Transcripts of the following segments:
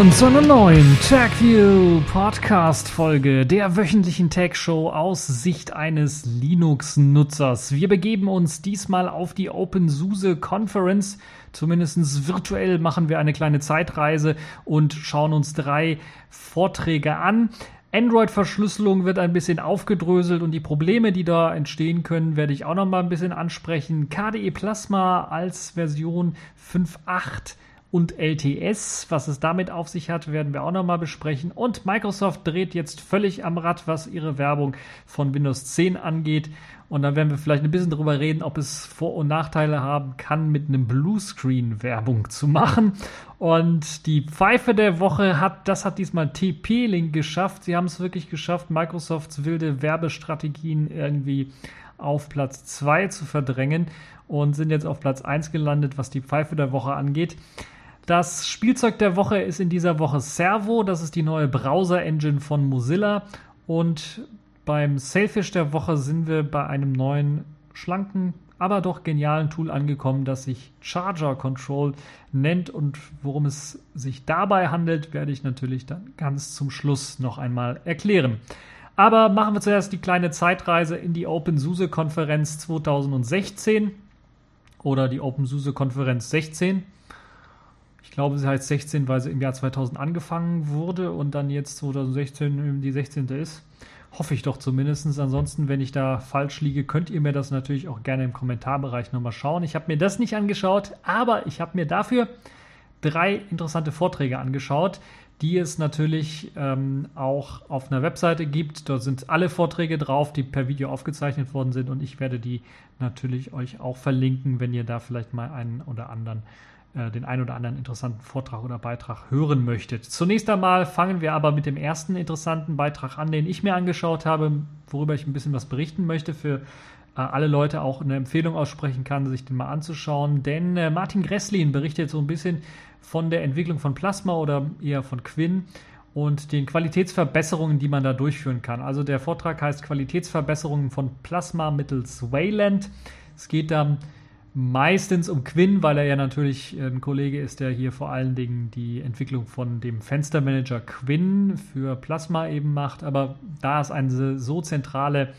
Willkommen zu einer neuen TagView Podcast Folge der wöchentlichen Tag Show aus Sicht eines Linux-Nutzers. Wir begeben uns diesmal auf die OpenSUSE Conference. Zumindest virtuell machen wir eine kleine Zeitreise und schauen uns drei Vorträge an. Android-Verschlüsselung wird ein bisschen aufgedröselt und die Probleme, die da entstehen können, werde ich auch noch mal ein bisschen ansprechen. KDE Plasma als Version 5.8 und LTS. Was es damit auf sich hat, werden wir auch nochmal besprechen. Und Microsoft dreht jetzt völlig am Rad, was ihre Werbung von Windows 10 angeht. Und dann werden wir vielleicht ein bisschen darüber reden, ob es Vor- und Nachteile haben kann, mit einem Bluescreen Werbung zu machen. Und die Pfeife der Woche hat, das hat diesmal TP-Link geschafft. Sie haben es wirklich geschafft, Microsofts wilde Werbestrategien irgendwie auf Platz 2 zu verdrängen und sind jetzt auf Platz 1 gelandet, was die Pfeife der Woche angeht. Das Spielzeug der Woche ist in dieser Woche Servo. Das ist die neue Browser-Engine von Mozilla. Und beim Sailfish der Woche sind wir bei einem neuen, schlanken, aber doch genialen Tool angekommen, das sich Charger Control nennt. Und worum es sich dabei handelt, werde ich natürlich dann ganz zum Schluss noch einmal erklären. Aber machen wir zuerst die kleine Zeitreise in die OpenSUSE-Konferenz 2016 oder die OpenSUSE-Konferenz 16. Ich glaube, sie heißt 16, weil sie im Jahr 2000 angefangen wurde und dann jetzt 2016 die 16. ist. Hoffe ich doch zumindest. Ansonsten, wenn ich da falsch liege, könnt ihr mir das natürlich auch gerne im Kommentarbereich nochmal schauen. Ich habe mir das nicht angeschaut, aber ich habe mir dafür drei interessante Vorträge angeschaut, die es natürlich ähm, auch auf einer Webseite gibt. Dort sind alle Vorträge drauf, die per Video aufgezeichnet worden sind und ich werde die natürlich euch auch verlinken, wenn ihr da vielleicht mal einen oder anderen äh, den ein oder anderen interessanten Vortrag oder Beitrag hören möchtet. Zunächst einmal fangen wir aber mit dem ersten interessanten Beitrag an, den ich mir angeschaut habe, worüber ich ein bisschen was berichten möchte für äh, alle Leute auch eine Empfehlung aussprechen kann, sich den mal anzuschauen. Denn äh, Martin Gresslin berichtet so ein bisschen von der Entwicklung von Plasma oder eher von Quinn und den Qualitätsverbesserungen, die man da durchführen kann. Also der Vortrag heißt Qualitätsverbesserungen von Plasma mittels Wayland. Es geht dann meistens um Quinn, weil er ja natürlich ein Kollege ist, der hier vor allen Dingen die Entwicklung von dem Fenstermanager Quinn für Plasma eben macht. Aber da es eine so zentrale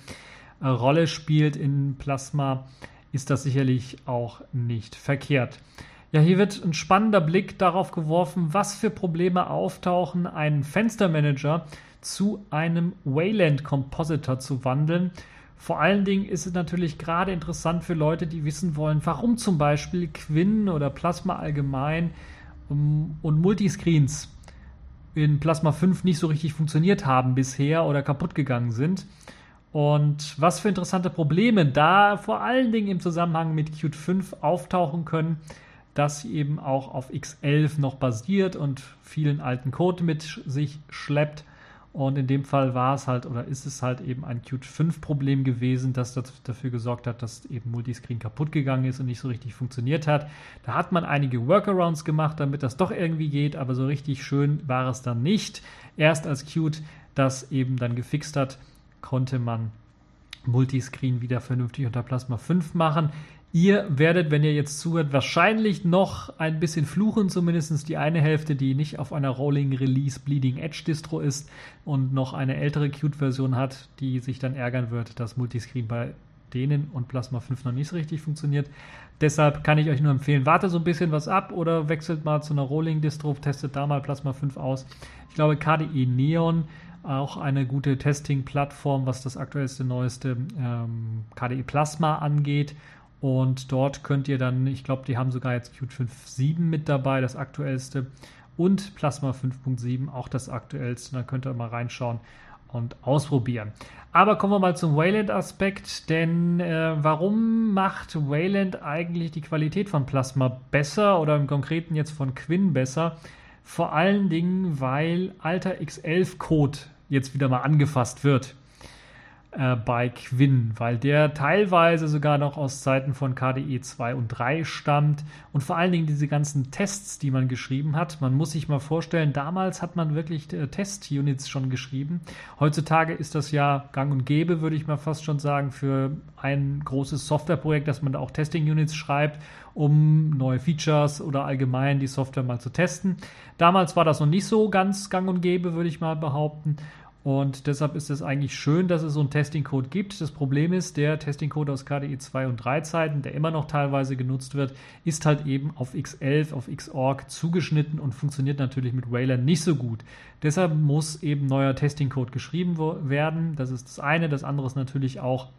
äh, Rolle spielt in Plasma, ist das sicherlich auch nicht verkehrt. Ja, hier wird ein spannender Blick darauf geworfen, was für Probleme auftauchen, einen Fenstermanager zu einem Wayland Compositor zu wandeln vor allen Dingen ist es natürlich gerade interessant für Leute, die wissen wollen, warum zum Beispiel Quinn oder Plasma allgemein um, und Multiscreens in Plasma 5 nicht so richtig funktioniert haben bisher oder kaputt gegangen sind. Und was für interessante Probleme da vor allen Dingen im Zusammenhang mit Qt 5 auftauchen können, das eben auch auf X11 noch basiert und vielen alten Code mit sich schleppt und in dem Fall war es halt oder ist es halt eben ein Qt 5 Problem gewesen, das dafür gesorgt hat, dass eben Multiscreen kaputt gegangen ist und nicht so richtig funktioniert hat. Da hat man einige Workarounds gemacht, damit das doch irgendwie geht, aber so richtig schön war es dann nicht. Erst als Qt das eben dann gefixt hat, konnte man Multiscreen wieder vernünftig unter Plasma 5 machen. Ihr werdet, wenn ihr jetzt zuhört, wahrscheinlich noch ein bisschen fluchen, zumindest die eine Hälfte, die nicht auf einer Rolling Release Bleeding Edge Distro ist und noch eine ältere Qt-Version hat, die sich dann ärgern wird, dass Multiscreen bei denen und Plasma 5 noch nicht so richtig funktioniert. Deshalb kann ich euch nur empfehlen, warte so ein bisschen was ab oder wechselt mal zu einer Rolling Distro, testet da mal Plasma 5 aus. Ich glaube, KDE Neon auch eine gute Testing-Plattform, was das aktuellste, neueste ähm, KDE Plasma angeht und dort könnt ihr dann, ich glaube, die haben sogar jetzt Qt 5.7 mit dabei, das aktuellste. Und Plasma 5.7, auch das aktuellste. Da könnt ihr mal reinschauen und ausprobieren. Aber kommen wir mal zum Wayland-Aspekt, denn äh, warum macht Wayland eigentlich die Qualität von Plasma besser oder im Konkreten jetzt von Quinn besser? Vor allen Dingen, weil alter X11-Code jetzt wieder mal angefasst wird. Äh, bei Quinn, weil der teilweise sogar noch aus Zeiten von KDE 2 und 3 stammt und vor allen Dingen diese ganzen Tests, die man geschrieben hat. Man muss sich mal vorstellen, damals hat man wirklich äh, Test-Units schon geschrieben. Heutzutage ist das ja gang und gäbe, würde ich mal fast schon sagen, für ein großes Softwareprojekt, dass man da auch Testing-Units schreibt, um neue Features oder allgemein die Software mal zu testen. Damals war das noch nicht so ganz gang und gäbe, würde ich mal behaupten. Und deshalb ist es eigentlich schön, dass es so einen Testing-Code gibt. Das Problem ist, der Testing-Code aus KDE 2 und 3 Zeiten, der immer noch teilweise genutzt wird, ist halt eben auf X11, auf Xorg zugeschnitten und funktioniert natürlich mit Wayland nicht so gut. Deshalb muss eben neuer Testing-Code geschrieben werden. Das ist das eine. Das andere ist natürlich auch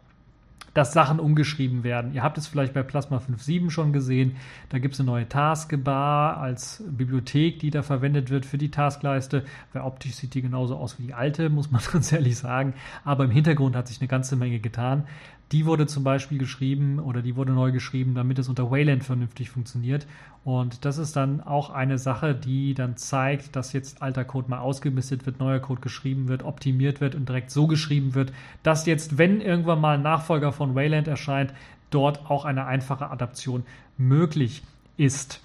dass Sachen umgeschrieben werden. Ihr habt es vielleicht bei Plasma 5.7 schon gesehen. Da gibt es eine neue Taskbar als Bibliothek, die da verwendet wird für die Taskleiste. Weil optisch sieht die genauso aus wie die alte, muss man ganz ehrlich sagen. Aber im Hintergrund hat sich eine ganze Menge getan. Die wurde zum Beispiel geschrieben oder die wurde neu geschrieben, damit es unter Wayland vernünftig funktioniert. Und das ist dann auch eine Sache, die dann zeigt, dass jetzt alter Code mal ausgemistet wird, neuer Code geschrieben wird, optimiert wird und direkt so geschrieben wird, dass jetzt, wenn irgendwann mal ein Nachfolger von Wayland erscheint, dort auch eine einfache Adaption möglich ist.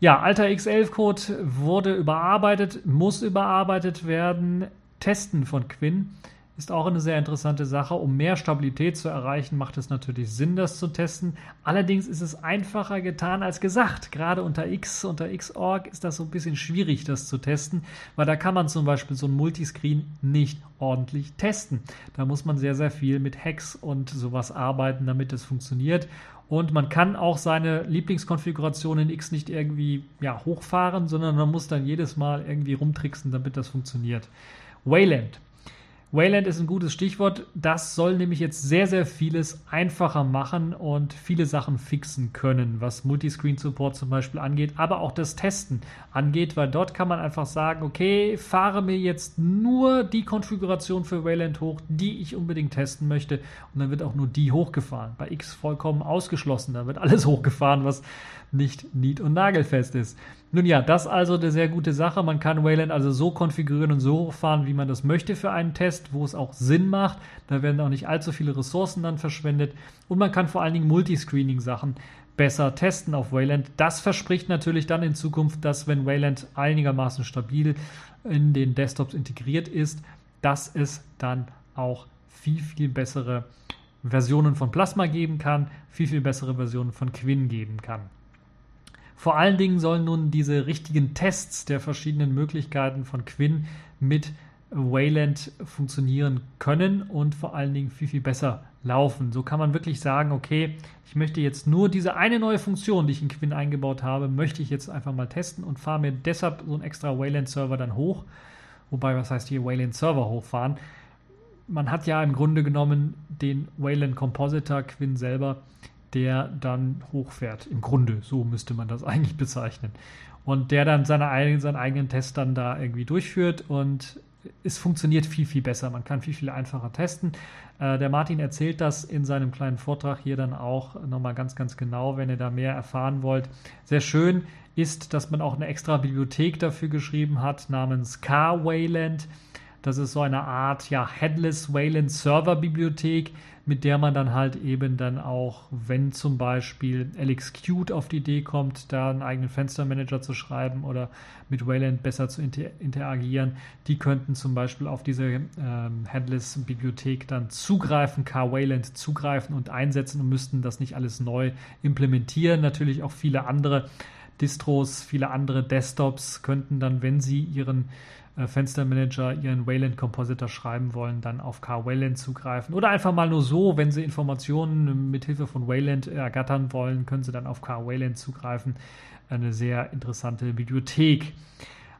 Ja, alter X11-Code wurde überarbeitet, muss überarbeitet werden. Testen von Quinn ist auch eine sehr interessante Sache. Um mehr Stabilität zu erreichen, macht es natürlich Sinn, das zu testen. Allerdings ist es einfacher getan als gesagt. Gerade unter X, unter Xorg ist das so ein bisschen schwierig, das zu testen, weil da kann man zum Beispiel so ein Multiscreen nicht ordentlich testen. Da muss man sehr, sehr viel mit Hacks und sowas arbeiten, damit es funktioniert. Und man kann auch seine Lieblingskonfiguration in X nicht irgendwie ja, hochfahren, sondern man muss dann jedes Mal irgendwie rumtricksen, damit das funktioniert. Wayland Wayland ist ein gutes Stichwort. Das soll nämlich jetzt sehr, sehr vieles einfacher machen und viele Sachen fixen können, was Multiscreen-Support zum Beispiel angeht, aber auch das Testen angeht, weil dort kann man einfach sagen, okay, fahre mir jetzt nur die Konfiguration für Wayland hoch, die ich unbedingt testen möchte und dann wird auch nur die hochgefahren. Bei X vollkommen ausgeschlossen, da wird alles hochgefahren, was nicht nied- und nagelfest ist. Nun ja, das also eine sehr gute Sache. Man kann Wayland also so konfigurieren und so hochfahren, wie man das möchte für einen Test, wo es auch Sinn macht. Da werden auch nicht allzu viele Ressourcen dann verschwendet. Und man kann vor allen Dingen Multiscreening-Sachen besser testen auf Wayland. Das verspricht natürlich dann in Zukunft, dass wenn Wayland einigermaßen stabil in den Desktops integriert ist, dass es dann auch viel, viel bessere Versionen von Plasma geben kann, viel, viel bessere Versionen von Quinn geben kann. Vor allen Dingen sollen nun diese richtigen Tests der verschiedenen Möglichkeiten von Quinn mit Wayland funktionieren können und vor allen Dingen viel, viel besser laufen. So kann man wirklich sagen, okay, ich möchte jetzt nur diese eine neue Funktion, die ich in Quinn eingebaut habe, möchte ich jetzt einfach mal testen und fahre mir deshalb so einen extra Wayland-Server dann hoch. Wobei, was heißt hier Wayland-Server hochfahren? Man hat ja im Grunde genommen den Wayland Compositor Quinn selber der dann hochfährt. Im Grunde, so müsste man das eigentlich bezeichnen. Und der dann seine eigenen, seinen eigenen Test dann da irgendwie durchführt und es funktioniert viel, viel besser. Man kann viel, viel einfacher testen. Äh, der Martin erzählt das in seinem kleinen Vortrag hier dann auch nochmal ganz, ganz genau, wenn ihr da mehr erfahren wollt. Sehr schön ist, dass man auch eine extra Bibliothek dafür geschrieben hat, namens Car-Wayland. Das ist so eine Art ja, Headless Wayland Server Bibliothek, mit der man dann halt eben dann auch, wenn zum Beispiel LXQt auf die Idee kommt, da einen eigenen Fenstermanager zu schreiben oder mit Wayland besser zu inter interagieren, die könnten zum Beispiel auf diese ähm, Headless-Bibliothek dann zugreifen, K-Wayland zugreifen und einsetzen und müssten das nicht alles neu implementieren. Natürlich auch viele andere Distros, viele andere Desktops könnten dann, wenn sie ihren Fenstermanager ihren Wayland Compositor schreiben wollen, dann auf K-Wayland zugreifen. Oder einfach mal nur so, wenn Sie Informationen mit Hilfe von Wayland ergattern wollen, können Sie dann auf K-Wayland zugreifen. Eine sehr interessante Bibliothek.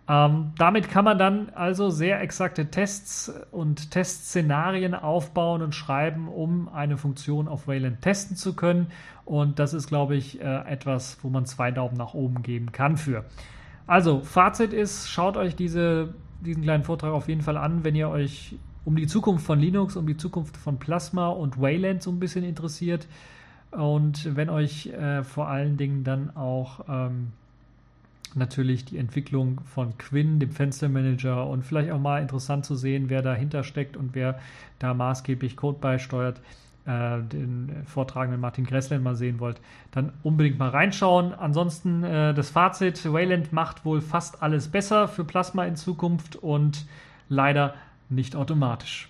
Ähm, damit kann man dann also sehr exakte Tests und Testszenarien aufbauen und schreiben, um eine Funktion auf Wayland testen zu können. Und das ist, glaube ich, äh, etwas, wo man zwei Daumen nach oben geben kann für. Also, Fazit ist, schaut euch diese, diesen kleinen Vortrag auf jeden Fall an, wenn ihr euch um die Zukunft von Linux, um die Zukunft von Plasma und Wayland so ein bisschen interessiert. Und wenn euch äh, vor allen Dingen dann auch ähm, natürlich die Entwicklung von Quinn, dem Fenstermanager und vielleicht auch mal interessant zu sehen, wer dahinter steckt und wer da maßgeblich Code beisteuert. Äh, den Vortragenden Martin Gresslen mal sehen wollt, dann unbedingt mal reinschauen. Ansonsten äh, das Fazit: Wayland macht wohl fast alles besser für Plasma in Zukunft und leider nicht automatisch.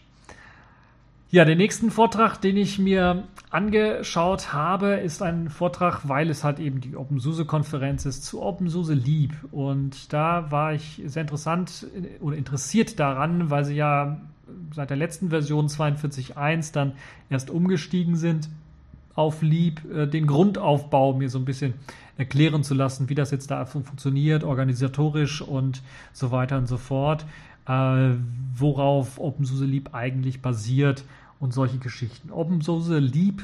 Ja, den nächsten Vortrag, den ich mir angeschaut habe, ist ein Vortrag, weil es halt eben die OpenSUSE-Konferenz ist, zu OpenSUSE Lieb. Und da war ich sehr interessant oder interessiert daran, weil sie ja seit der letzten Version 42.1 dann erst umgestiegen sind auf Lieb, äh, den Grundaufbau mir so ein bisschen erklären zu lassen, wie das jetzt da funktioniert, organisatorisch und so weiter und so fort, äh, worauf OpenSUSE Lieb eigentlich basiert und solche Geschichten. OpenSUSE Leap,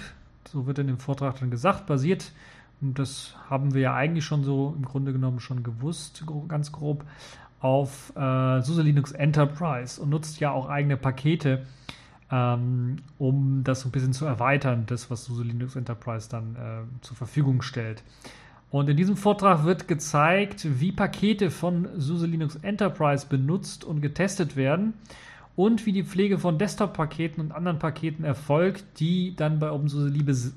so wird in dem Vortrag dann gesagt, basiert, und das haben wir ja eigentlich schon so im Grunde genommen schon gewusst, ganz grob, auf äh, SUSE Linux Enterprise und nutzt ja auch eigene Pakete, ähm, um das so ein bisschen zu erweitern, das, was SUSE Linux Enterprise dann äh, zur Verfügung stellt. Und in diesem Vortrag wird gezeigt, wie Pakete von SUSE Linux Enterprise benutzt und getestet werden und wie die Pflege von Desktop-Paketen und anderen Paketen erfolgt, die dann bei OpenSUSE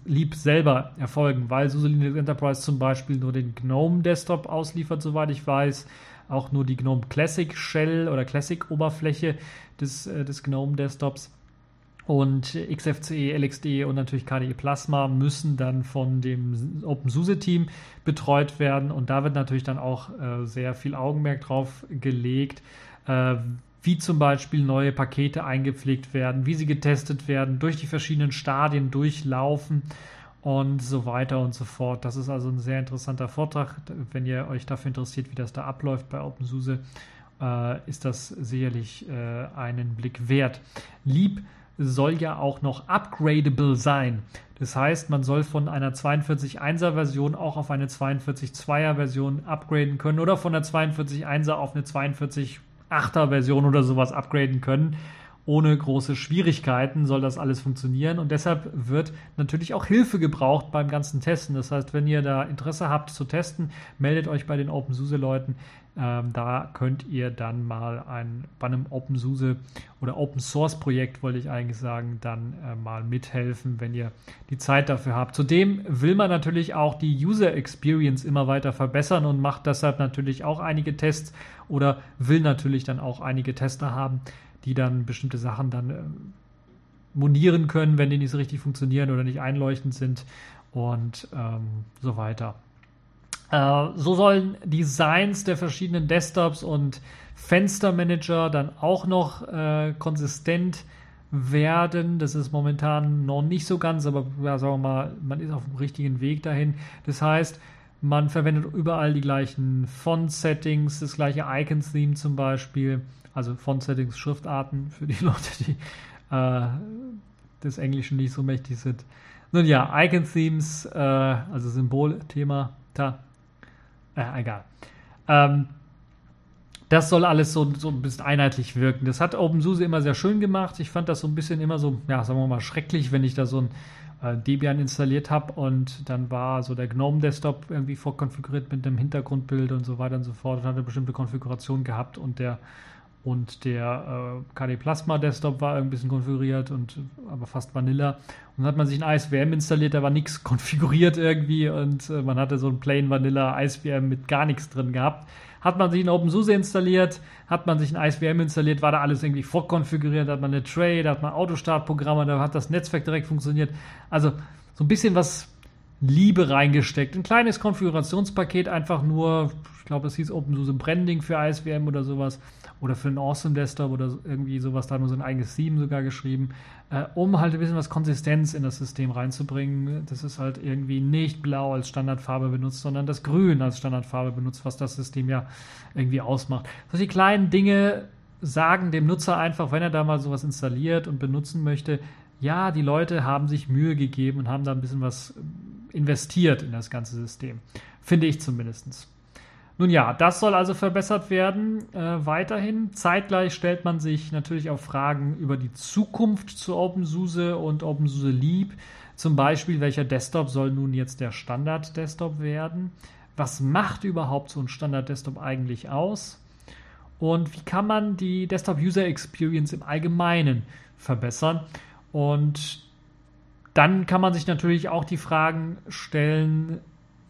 Leap selber erfolgen, weil SUSE Linux Enterprise zum Beispiel nur den GNOME Desktop ausliefert, soweit ich weiß, auch nur die GNOME Classic Shell oder Classic Oberfläche des, äh, des GNOME Desktops. Und XFCE, LXD und natürlich KDE Plasma müssen dann von dem OpenSUSE-Team betreut werden. Und da wird natürlich dann auch äh, sehr viel Augenmerk drauf gelegt, äh, wie zum Beispiel neue Pakete eingepflegt werden, wie sie getestet werden, durch die verschiedenen Stadien durchlaufen und so weiter und so fort. Das ist also ein sehr interessanter Vortrag. Wenn ihr euch dafür interessiert, wie das da abläuft bei OpenSUSE, äh, ist das sicherlich äh, einen Blick wert. Lieb soll ja auch noch upgradable sein. Das heißt, man soll von einer 42.1er Version auch auf eine 42.2er Version upgraden können oder von der 42.1er auf eine 42 8er Version oder sowas upgraden können. Ohne große Schwierigkeiten soll das alles funktionieren und deshalb wird natürlich auch Hilfe gebraucht beim ganzen Testen. Das heißt, wenn ihr da Interesse habt zu testen, meldet euch bei den OpenSUSE-Leuten. Ähm, da könnt ihr dann mal ein, bei einem OpenSUSE oder Open Source Projekt, wollte ich eigentlich sagen, dann äh, mal mithelfen, wenn ihr die Zeit dafür habt. Zudem will man natürlich auch die User Experience immer weiter verbessern und macht deshalb natürlich auch einige Tests oder will natürlich dann auch einige Tester haben, die dann bestimmte Sachen dann äh, monieren können, wenn die nicht so richtig funktionieren oder nicht einleuchtend sind und ähm, so weiter. Äh, so sollen Designs der verschiedenen Desktops und Fenstermanager dann auch noch äh, konsistent werden. Das ist momentan noch nicht so ganz, aber ja, sagen wir mal, man ist auf dem richtigen Weg dahin. Das heißt, man verwendet überall die gleichen Font-Settings, das gleiche Icon-Theme zum Beispiel, also Font-Settings, Schriftarten für die Leute, die äh, des Englischen nicht so mächtig sind. Nun ja, Icon-Themes, äh, also Symbolthema, da, äh, egal. Ähm, das soll alles so, so ein bisschen einheitlich wirken. Das hat OpenSUSE immer sehr schön gemacht. Ich fand das so ein bisschen immer so, ja, sagen wir mal, schrecklich, wenn ich da so ein äh, Debian installiert habe und dann war so der GNOME Desktop irgendwie vorkonfiguriert mit einem Hintergrundbild und so weiter und so fort und hatte bestimmte Konfiguration gehabt und der und der äh, KD Plasma Desktop war ein bisschen konfiguriert und aber fast Vanilla. Und dann hat man sich ein ISVM installiert, da war nichts konfiguriert irgendwie und äh, man hatte so ein Plain Vanilla ISVM mit gar nichts drin gehabt. Hat man sich ein OpenSUSE installiert, hat man sich ein ISVM installiert, war da alles irgendwie vorkonfiguriert, da hat man eine Tray, da hat man Autostartprogramme, da hat das Netzwerk direkt funktioniert. Also so ein bisschen was Liebe reingesteckt. Ein kleines Konfigurationspaket, einfach nur, ich glaube, es hieß OpenSUSE Branding für ISVM oder sowas oder für einen Awesome Desktop oder irgendwie sowas, da hat man so ein eigenes Theme sogar geschrieben, äh, um halt ein bisschen was Konsistenz in das System reinzubringen. Das ist halt irgendwie nicht blau als Standardfarbe benutzt, sondern das Grün als Standardfarbe benutzt, was das System ja irgendwie ausmacht. Solche kleinen Dinge sagen dem Nutzer einfach, wenn er da mal sowas installiert und benutzen möchte, ja, die Leute haben sich Mühe gegeben und haben da ein bisschen was investiert in das ganze System. Finde ich zumindest. Nun ja, das soll also verbessert werden äh, weiterhin. Zeitgleich stellt man sich natürlich auch Fragen über die Zukunft zu OpenSUSE und OpenSUSE Leap. Zum Beispiel, welcher Desktop soll nun jetzt der Standard-Desktop werden? Was macht überhaupt so ein Standard-Desktop eigentlich aus? Und wie kann man die Desktop-User Experience im Allgemeinen verbessern? Und dann kann man sich natürlich auch die Fragen stellen,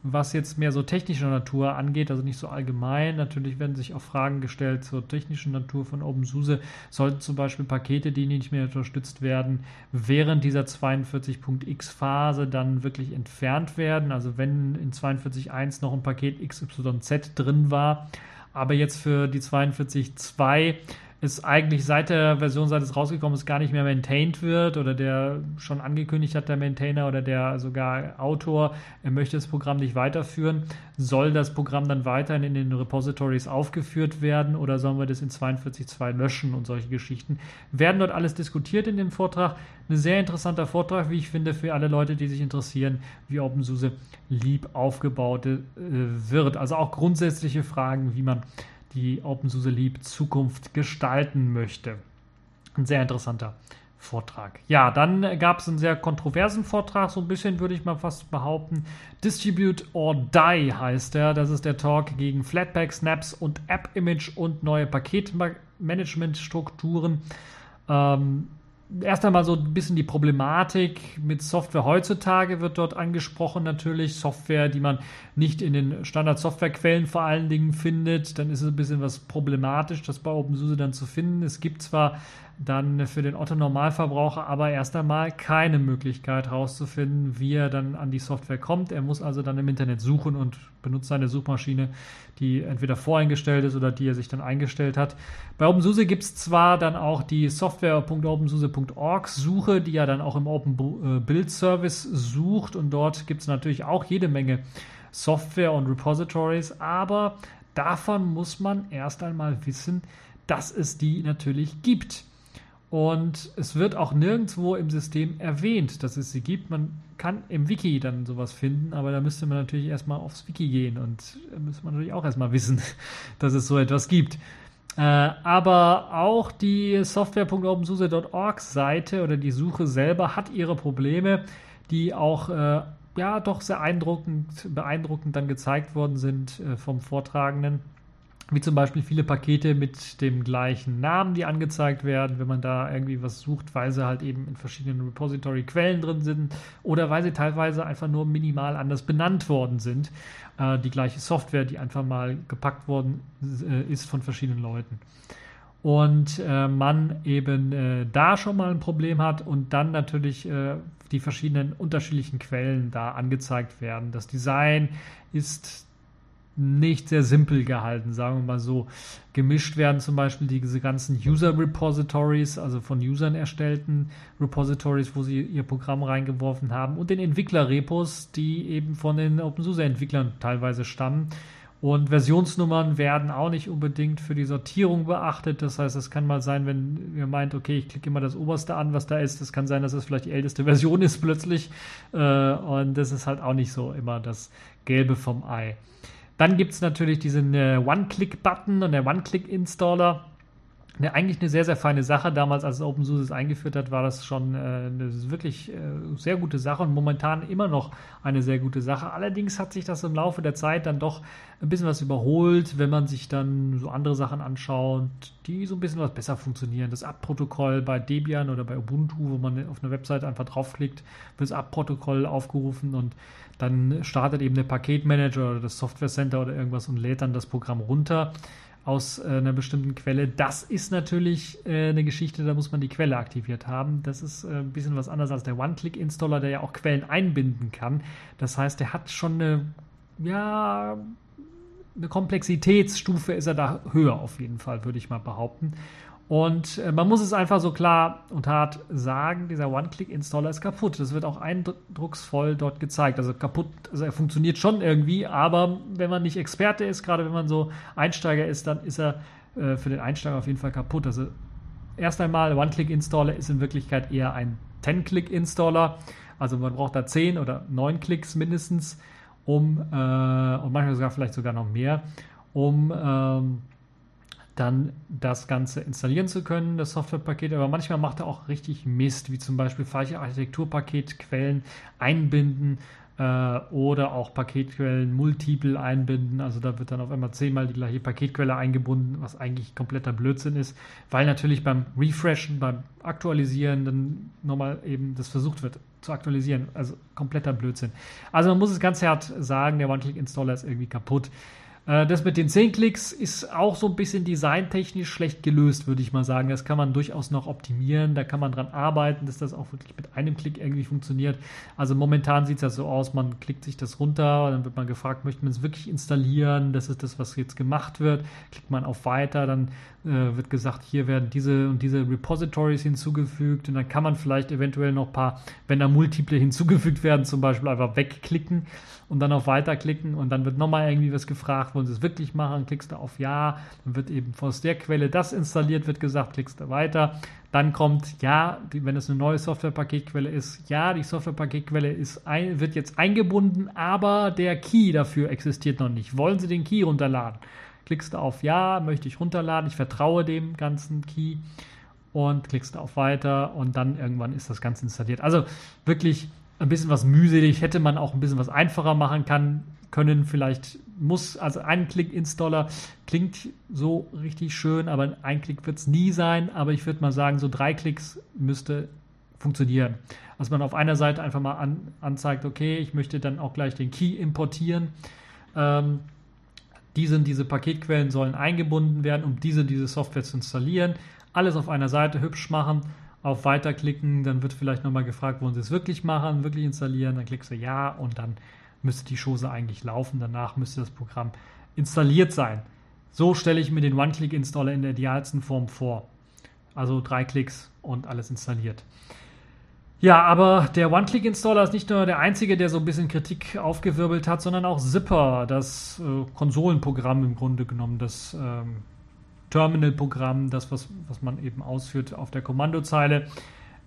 was jetzt mehr so technischer Natur angeht, also nicht so allgemein. Natürlich werden sich auch Fragen gestellt zur technischen Natur von OpenSUSE. Sollten zum Beispiel Pakete, die nicht mehr unterstützt werden, während dieser 42.x Phase dann wirklich entfernt werden? Also wenn in 42.1 noch ein Paket XYZ drin war, aber jetzt für die 42.2 ist eigentlich seit der Version, seit es rausgekommen ist, gar nicht mehr maintained wird oder der schon angekündigt hat, der Maintainer oder der sogar Autor, er möchte das Programm nicht weiterführen, soll das Programm dann weiterhin in den Repositories aufgeführt werden oder sollen wir das in 42.2 löschen und solche Geschichten? Werden dort alles diskutiert in dem Vortrag. Ein sehr interessanter Vortrag, wie ich finde, für alle Leute, die sich interessieren, wie OpenSUSE lieb aufgebaut äh, wird. Also auch grundsätzliche Fragen, wie man die OpenSUSE Leap Zukunft gestalten möchte. Ein sehr interessanter Vortrag. Ja, dann gab es einen sehr kontroversen Vortrag, so ein bisschen würde ich mal fast behaupten. Distribute or Die heißt er. Das ist der Talk gegen Flatpak, Snaps und App-Image und neue Paketmanagement-Strukturen. Ähm, erst einmal so ein bisschen die Problematik mit Software heutzutage wird dort angesprochen natürlich. Software, die man nicht in den Standard-Softwarequellen vor allen Dingen findet. Dann ist es ein bisschen was problematisch, das bei OpenSUSE dann zu finden. Es gibt zwar dann für den Otto-Normalverbraucher aber erst einmal keine Möglichkeit herauszufinden, wie er dann an die Software kommt. Er muss also dann im Internet suchen und benutzt seine Suchmaschine, die entweder voreingestellt ist oder die er sich dann eingestellt hat. Bei OpenSUSE gibt es zwar dann auch die software.opensuse.org Suche, die ja dann auch im Open äh, Build Service sucht und dort gibt es natürlich auch jede Menge Software und Repositories, aber davon muss man erst einmal wissen, dass es die natürlich gibt. Und es wird auch nirgendwo im System erwähnt, dass es sie gibt. Man kann im Wiki dann sowas finden, aber da müsste man natürlich erstmal aufs Wiki gehen und da müsste man natürlich auch erstmal wissen, dass es so etwas gibt. Äh, aber auch die software.opensuse.org Seite oder die Suche selber hat ihre Probleme, die auch äh, ja doch sehr beeindruckend, beeindruckend dann gezeigt worden sind äh, vom Vortragenden wie zum Beispiel viele Pakete mit dem gleichen Namen, die angezeigt werden, wenn man da irgendwie was sucht, weil sie halt eben in verschiedenen Repository-Quellen drin sind oder weil sie teilweise einfach nur minimal anders benannt worden sind. Äh, die gleiche Software, die einfach mal gepackt worden äh, ist von verschiedenen Leuten. Und äh, man eben äh, da schon mal ein Problem hat und dann natürlich äh, die verschiedenen unterschiedlichen Quellen da angezeigt werden. Das Design ist nicht sehr simpel gehalten, sagen wir mal so. Gemischt werden zum Beispiel diese ganzen User Repositories, also von Usern erstellten Repositories, wo sie ihr Programm reingeworfen haben, und den Entwickler-Repos, die eben von den OpenSUSE-Entwicklern teilweise stammen. Und Versionsnummern werden auch nicht unbedingt für die Sortierung beachtet. Das heißt, es kann mal sein, wenn ihr meint, okay, ich klicke immer das oberste an, was da ist. Es kann sein, dass es vielleicht die älteste Version ist plötzlich. Äh, und das ist halt auch nicht so immer das Gelbe vom Ei. Dann gibt es natürlich diesen äh, One-Click-Button und der One-Click-Installer. Ne, eigentlich eine sehr, sehr feine Sache. Damals, als OpenSUSE es eingeführt hat, war das schon äh, eine wirklich äh, sehr gute Sache und momentan immer noch eine sehr gute Sache. Allerdings hat sich das im Laufe der Zeit dann doch ein bisschen was überholt, wenn man sich dann so andere Sachen anschaut, die so ein bisschen was besser funktionieren. Das App-Protokoll bei Debian oder bei Ubuntu, wo man auf eine Website einfach draufklickt, wird das App-Protokoll aufgerufen und dann startet eben der Paketmanager oder das Software Center oder irgendwas und lädt dann das Programm runter aus äh, einer bestimmten Quelle. Das ist natürlich äh, eine Geschichte, da muss man die Quelle aktiviert haben. Das ist äh, ein bisschen was anderes als der One-Click-Installer, der ja auch Quellen einbinden kann. Das heißt, der hat schon eine, ja, eine Komplexitätsstufe ist er da höher auf jeden Fall, würde ich mal behaupten. Und äh, man muss es einfach so klar und hart sagen, dieser One-Click-Installer ist kaputt. Das wird auch eindrucksvoll dort gezeigt. Also kaputt, also er funktioniert schon irgendwie, aber wenn man nicht Experte ist, gerade wenn man so Einsteiger ist, dann ist er äh, für den Einsteiger auf jeden Fall kaputt. Also erst einmal, One-Click-Installer ist in Wirklichkeit eher ein 10-Click-Installer. Also man braucht da 10 oder 9 Klicks mindestens, um, äh, und manchmal sogar vielleicht sogar noch mehr, um ähm, dann das Ganze installieren zu können, das Softwarepaket. Aber manchmal macht er auch richtig Mist, wie zum Beispiel falsche Architekturpaketquellen einbinden, äh, oder auch Paketquellen multiple einbinden. Also da wird dann auf einmal zehnmal die gleiche Paketquelle eingebunden, was eigentlich kompletter Blödsinn ist, weil natürlich beim Refreshen, beim Aktualisieren dann nochmal eben das versucht wird zu aktualisieren. Also kompletter Blödsinn. Also man muss es ganz hart sagen, der One-Click-Installer ist irgendwie kaputt. Äh, das mit den 10 Klicks ist auch so ein bisschen designtechnisch schlecht gelöst, würde ich mal sagen. Das kann man durchaus noch optimieren. Da kann man dran arbeiten, dass das auch wirklich mit einem Klick irgendwie funktioniert. Also momentan sieht es ja so aus, man klickt sich das runter, dann wird man gefragt, möchte man es wirklich installieren? Das ist das, was jetzt gemacht wird. Klickt man auf Weiter, dann äh, wird gesagt, hier werden diese und diese Repositories hinzugefügt und dann kann man vielleicht eventuell noch ein paar, wenn da Multiple hinzugefügt werden, zum Beispiel einfach wegklicken und dann auf Weiter klicken und dann wird nochmal irgendwie was gefragt, wollen Sie es wirklich machen, klickst du auf Ja, dann wird eben aus der Quelle das installiert, wird gesagt, klickst du weiter, dann kommt, ja, wenn es eine neue Softwarepaketquelle ist, ja, die Softwarepaketquelle ist ein, wird jetzt eingebunden, aber der Key dafür existiert noch nicht. Wollen Sie den Key runterladen? Klickst du auf Ja, möchte ich runterladen, ich vertraue dem ganzen Key und klickst auf Weiter und dann irgendwann ist das Ganze installiert. Also wirklich ein bisschen was mühselig, hätte man auch ein bisschen was einfacher machen kann, können. Vielleicht muss, also ein Klick-Installer klingt so richtig schön, aber ein Klick wird es nie sein. Aber ich würde mal sagen, so drei Klicks müsste funktionieren. Dass man auf einer Seite einfach mal an, anzeigt, okay, ich möchte dann auch gleich den Key importieren. Ähm, diese diese Paketquellen sollen eingebunden werden, um diese diese Software zu installieren. Alles auf einer Seite hübsch machen, auf Weiterklicken, dann wird vielleicht nochmal gefragt, wollen Sie es wirklich machen, wirklich installieren, dann klickst du Ja und dann müsste die Chose eigentlich laufen. Danach müsste das Programm installiert sein. So stelle ich mir den One-Click-Installer in der idealsten Form vor. Also drei Klicks und alles installiert. Ja, aber der One-Click-Installer ist nicht nur der einzige, der so ein bisschen Kritik aufgewirbelt hat, sondern auch Zipper, das äh, Konsolenprogramm im Grunde genommen, das ähm, Terminal-Programm, das, was, was man eben ausführt auf der Kommandozeile,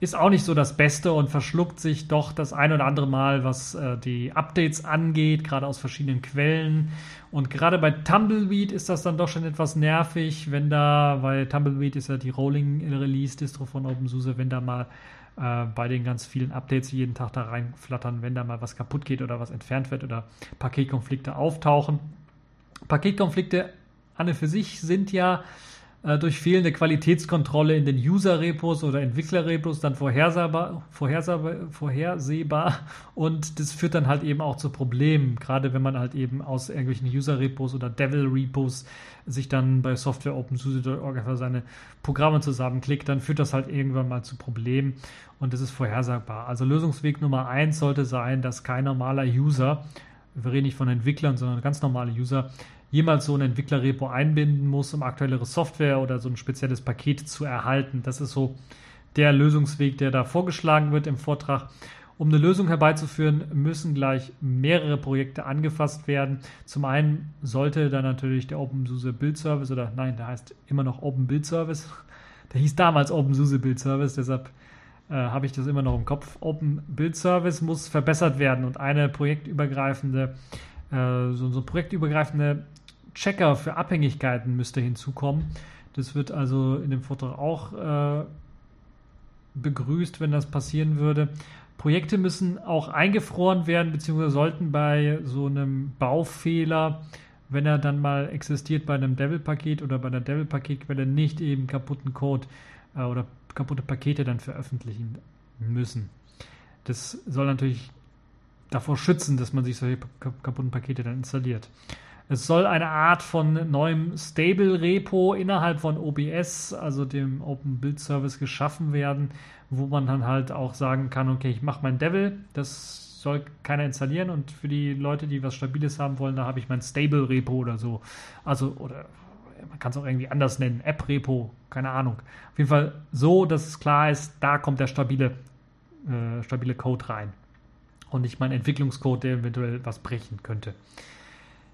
ist auch nicht so das Beste und verschluckt sich doch das ein oder andere Mal, was äh, die Updates angeht, gerade aus verschiedenen Quellen. Und gerade bei Tumbleweed ist das dann doch schon etwas nervig, wenn da, weil Tumbleweed ist ja die Rolling Release Distro von OpenSUSE, wenn da mal äh, bei den ganz vielen Updates, die jeden Tag da reinflattern, wenn da mal was kaputt geht oder was entfernt wird oder Paketkonflikte auftauchen. Paketkonflikte an und für sich sind ja äh, durch fehlende Qualitätskontrolle in den User-Repos oder Entwickler-Repos dann vorhersehbar, vorhersehbar, vorhersehbar und das führt dann halt eben auch zu Problemen, gerade wenn man halt eben aus irgendwelchen User-Repos oder Devil-Repos sich dann bei Software OpenSUSE.org einfach seine Programme zusammenklickt, dann führt das halt irgendwann mal zu Problemen und das ist vorhersagbar. Also Lösungsweg Nummer eins sollte sein, dass kein normaler User, wir reden nicht von Entwicklern, sondern ganz normale User, jemals so ein Entwicklerrepo einbinden muss, um aktuellere Software oder so ein spezielles Paket zu erhalten. Das ist so der Lösungsweg, der da vorgeschlagen wird im Vortrag. Um eine Lösung herbeizuführen, müssen gleich mehrere Projekte angefasst werden. Zum einen sollte dann natürlich der OpenSUSE Build Service oder nein, der heißt immer noch Open Build Service. Der hieß damals OpenSUSE Build Service, deshalb äh, habe ich das immer noch im Kopf. Open Build Service muss verbessert werden und eine projektübergreifende, äh, so, so projektübergreifende Checker für Abhängigkeiten müsste hinzukommen. Das wird also in dem Vortrag auch äh, begrüßt, wenn das passieren würde. Projekte müssen auch eingefroren werden, beziehungsweise sollten bei so einem Baufehler, wenn er dann mal existiert bei einem Devil-Paket oder bei einer Devil-Paketquelle, nicht eben kaputten Code äh, oder kaputte Pakete dann veröffentlichen müssen. Das soll natürlich davor schützen, dass man sich solche kaputten Pakete dann installiert. Es soll eine Art von neuem Stable Repo innerhalb von OBS, also dem Open Build Service, geschaffen werden, wo man dann halt auch sagen kann, okay, ich mache mein Devil, das soll keiner installieren und für die Leute, die was Stabiles haben wollen, da habe ich mein Stable Repo oder so. Also, oder man kann es auch irgendwie anders nennen, App Repo, keine Ahnung. Auf jeden Fall so, dass es klar ist, da kommt der stabile, äh, stabile Code rein und nicht mein Entwicklungscode, der eventuell was brechen könnte.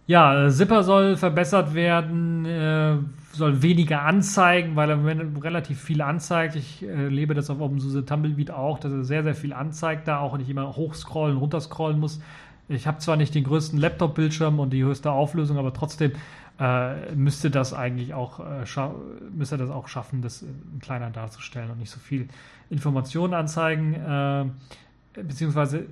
Ja, Zipper soll verbessert werden, äh, soll weniger anzeigen, weil er relativ viel anzeigt. Ich äh, lebe das auf OpenSUSE Tumbleweed auch, dass er sehr, sehr viel anzeigt da auch und ich immer hochscrollen, runterscrollen muss. Ich habe zwar nicht den größten Laptop-Bildschirm und die höchste Auflösung, aber trotzdem äh, müsste das eigentlich auch äh, müsste das auch schaffen, das kleiner darzustellen und nicht so viel Informationen anzeigen, äh, beziehungsweise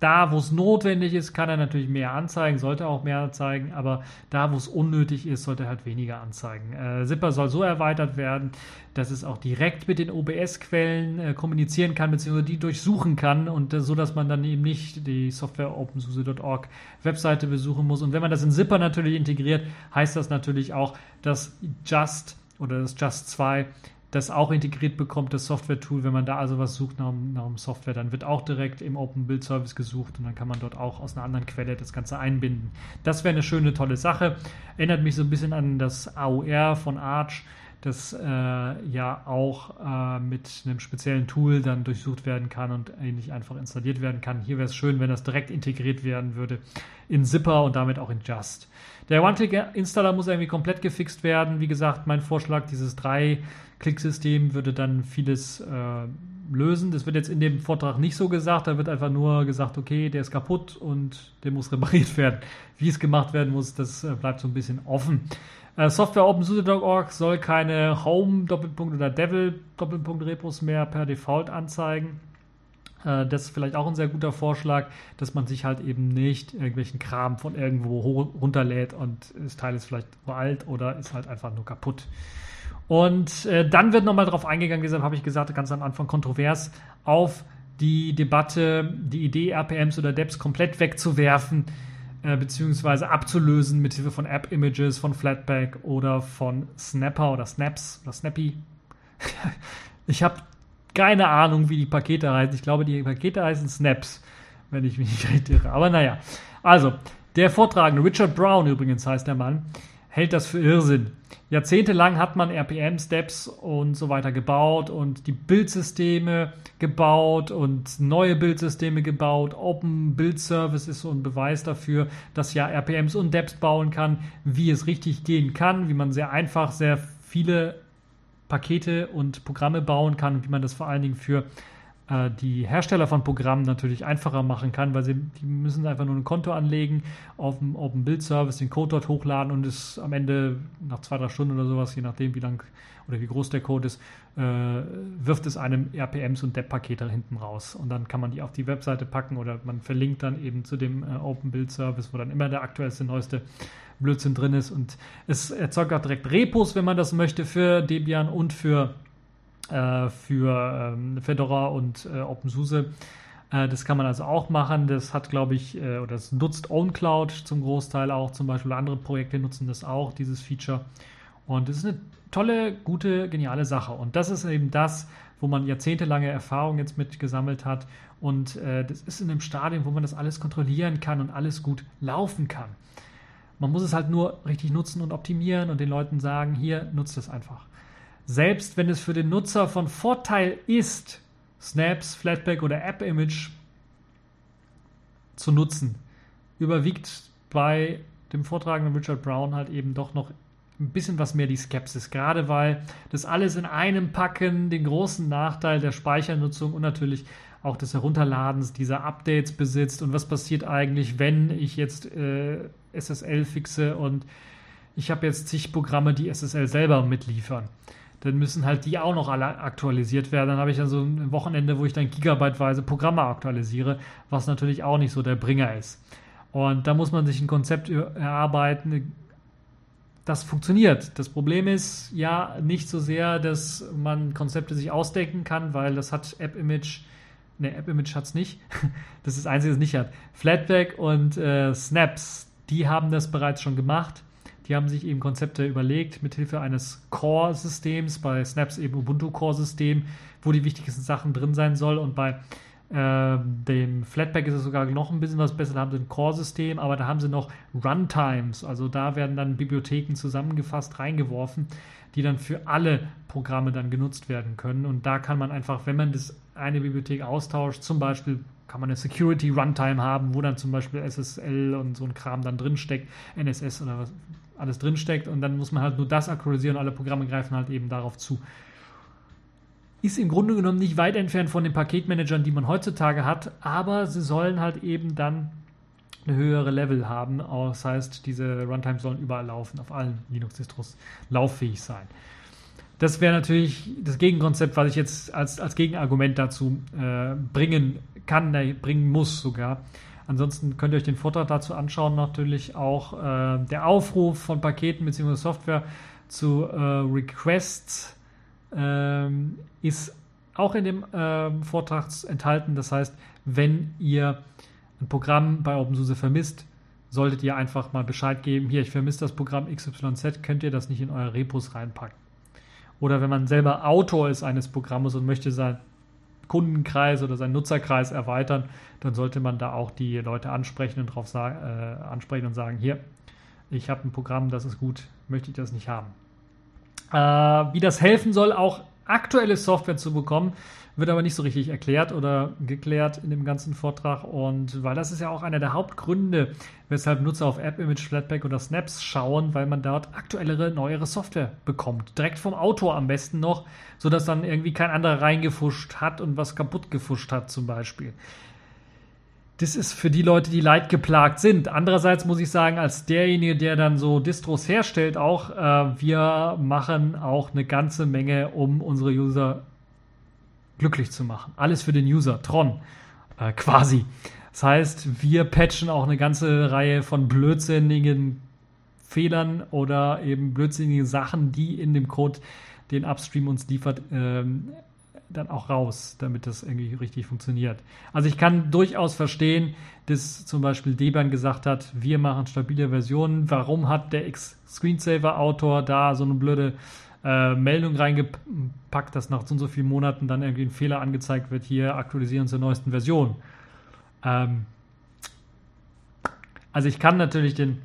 da, wo es notwendig ist, kann er natürlich mehr anzeigen, sollte auch mehr anzeigen, aber da, wo es unnötig ist, sollte er halt weniger anzeigen. Äh, Zipper soll so erweitert werden, dass es auch direkt mit den OBS-Quellen äh, kommunizieren kann, beziehungsweise die durchsuchen kann und äh, so, dass man dann eben nicht die Software OpenSUSE.org Webseite besuchen muss. Und wenn man das in Zipper natürlich integriert, heißt das natürlich auch, dass Just oder das Just 2 das auch integriert bekommt, das Software-Tool. Wenn man da also was sucht nach, nach einem Software, dann wird auch direkt im Open Build Service gesucht und dann kann man dort auch aus einer anderen Quelle das Ganze einbinden. Das wäre eine schöne, tolle Sache. Erinnert mich so ein bisschen an das AOR von Arch, das äh, ja auch äh, mit einem speziellen Tool dann durchsucht werden kann und ähnlich einfach installiert werden kann. Hier wäre es schön, wenn das direkt integriert werden würde in Zipper und damit auch in Just. Der One-Click-Installer muss irgendwie komplett gefixt werden. Wie gesagt, mein Vorschlag, dieses drei Klicksystem würde dann vieles äh, lösen. Das wird jetzt in dem Vortrag nicht so gesagt. Da wird einfach nur gesagt, okay, der ist kaputt und der muss repariert werden. Wie es gemacht werden muss, das äh, bleibt so ein bisschen offen. Äh, Software OpenSUSE.org soll keine Home Doppelpunkt oder Devil Doppelpunkt Repos mehr per Default anzeigen. Äh, das ist vielleicht auch ein sehr guter Vorschlag, dass man sich halt eben nicht irgendwelchen Kram von irgendwo runterlädt und das Teil ist vielleicht uralt oder ist halt einfach nur kaputt. Und äh, dann wird nochmal darauf eingegangen, deshalb habe ich gesagt, ganz am Anfang kontrovers, auf die Debatte, die Idee, RPMs oder DEPs komplett wegzuwerfen, äh, beziehungsweise abzulösen mit Hilfe von App-Images, von Flatpak oder von Snapper oder Snaps oder Snappy. ich habe keine Ahnung, wie die Pakete heißen. Ich glaube, die Pakete heißen Snaps, wenn ich mich nicht recht irre. Aber naja. Also, der Vortragende, Richard Brown übrigens heißt der Mann, hält das für Irrsinn. Jahrzehntelang hat man RPM-Steps und so weiter gebaut und die Bildsysteme gebaut und neue Bildsysteme gebaut. Open Build Service ist so ein Beweis dafür, dass ja RPMs und Depps bauen kann, wie es richtig gehen kann, wie man sehr einfach sehr viele Pakete und Programme bauen kann, wie man das vor allen Dingen für äh, die Hersteller von Programmen natürlich einfacher machen kann, weil sie die müssen einfach nur ein Konto anlegen auf dem Open Build Service, den Code dort hochladen und es am Ende nach zwei, drei Stunden oder sowas, je nachdem wie lang oder wie groß der Code ist, äh, wirft es einem RPMs und Depp-Pakete hinten raus. Und dann kann man die auf die Webseite packen oder man verlinkt dann eben zu dem äh, Open Build Service, wo dann immer der aktuellste, neueste Blödsinn drin ist. Und es erzeugt auch direkt Repos, wenn man das möchte, für Debian und für äh, für ähm, Fedora und äh, OpenSUSE. Äh, das kann man also auch machen. Das hat, glaube ich, äh, oder das nutzt OwnCloud zum Großteil auch. Zum Beispiel andere Projekte nutzen das auch, dieses Feature. Und das ist eine tolle, gute, geniale Sache. Und das ist eben das, wo man jahrzehntelange Erfahrung jetzt mit gesammelt hat. Und äh, das ist in einem Stadium, wo man das alles kontrollieren kann und alles gut laufen kann. Man muss es halt nur richtig nutzen und optimieren und den Leuten sagen, hier, nutzt es einfach. Selbst wenn es für den Nutzer von Vorteil ist, Snaps, Flatpak oder App-Image zu nutzen, überwiegt bei dem vortragenden Richard Brown halt eben doch noch ein bisschen was mehr die Skepsis, gerade weil das alles in einem Packen den großen Nachteil der Speichernutzung und natürlich auch des Herunterladens dieser Updates besitzt und was passiert eigentlich, wenn ich jetzt äh, SSL fixe und ich habe jetzt zig Programme, die SSL selber mitliefern dann müssen halt die auch noch alle aktualisiert werden. Dann habe ich dann so ein Wochenende, wo ich dann gigabyteweise Programme aktualisiere, was natürlich auch nicht so der Bringer ist. Und da muss man sich ein Konzept erarbeiten, das funktioniert. Das Problem ist ja nicht so sehr, dass man Konzepte sich ausdenken kann, weil das hat App-Image, ne, App-Image hat es nicht. Das ist das Einzige, was es nicht hat. Flatpak und äh, Snaps, die haben das bereits schon gemacht. Die haben sich eben Konzepte überlegt mit Hilfe eines Core-Systems, bei Snaps eben Ubuntu Core-System, wo die wichtigsten Sachen drin sein soll und bei äh, dem Flatpak ist es sogar noch ein bisschen was besser, da haben sie ein Core-System, aber da haben sie noch Runtimes, also da werden dann Bibliotheken zusammengefasst, reingeworfen, die dann für alle Programme dann genutzt werden können und da kann man einfach, wenn man das eine Bibliothek austauscht, zum Beispiel kann man eine Security Runtime haben, wo dann zum Beispiel SSL und so ein Kram dann drinsteckt, NSS oder was, alles drinsteckt und dann muss man halt nur das aktualisieren alle Programme greifen halt eben darauf zu. Ist im Grunde genommen nicht weit entfernt von den Paketmanagern, die man heutzutage hat, aber sie sollen halt eben dann eine höhere Level haben. Das heißt, diese Runtimes sollen überall laufen, auf allen Linux-Distros lauffähig sein. Das wäre natürlich das Gegenkonzept, was ich jetzt als, als Gegenargument dazu äh, bringen kann, bringen muss sogar. Ansonsten könnt ihr euch den Vortrag dazu anschauen. Natürlich auch äh, der Aufruf von Paketen bzw. Software zu äh, Requests ähm, ist auch in dem äh, Vortrag enthalten. Das heißt, wenn ihr ein Programm bei OpenSUSE vermisst, solltet ihr einfach mal Bescheid geben, hier, ich vermisse das Programm XYZ, könnt ihr das nicht in eure Repos reinpacken. Oder wenn man selber Autor ist eines Programmes und möchte seinen Kundenkreis oder seinen Nutzerkreis erweitern, dann sollte man da auch die Leute ansprechen und drauf äh, ansprechen und sagen, hier, ich habe ein Programm, das ist gut, möchte ich das nicht haben. Äh, wie das helfen soll, auch aktuelle Software zu bekommen, wird aber nicht so richtig erklärt oder geklärt in dem ganzen Vortrag. Und weil das ist ja auch einer der Hauptgründe, weshalb Nutzer auf App Image, Flatpak oder Snaps schauen, weil man dort aktuellere, neuere Software bekommt. Direkt vom Autor am besten noch, sodass dann irgendwie kein anderer reingefuscht hat und was kaputt gefuscht hat zum Beispiel das ist für die Leute, die leidgeplagt sind. Andererseits muss ich sagen, als derjenige, der dann so Distros herstellt, auch, äh, wir machen auch eine ganze Menge, um unsere User glücklich zu machen. Alles für den User, Tron, äh, quasi. Das heißt, wir patchen auch eine ganze Reihe von blödsinnigen Fehlern oder eben blödsinnige Sachen, die in dem Code, den Upstream uns liefert, ähm, dann auch raus, damit das irgendwie richtig funktioniert. Also ich kann durchaus verstehen, dass zum Beispiel Debian gesagt hat, wir machen stabile Versionen. Warum hat der X-Screensaver-Autor da so eine blöde äh, Meldung reingepackt, dass nach so und so vielen Monaten dann irgendwie ein Fehler angezeigt wird, hier aktualisieren zur neuesten Version. Ähm also ich kann natürlich den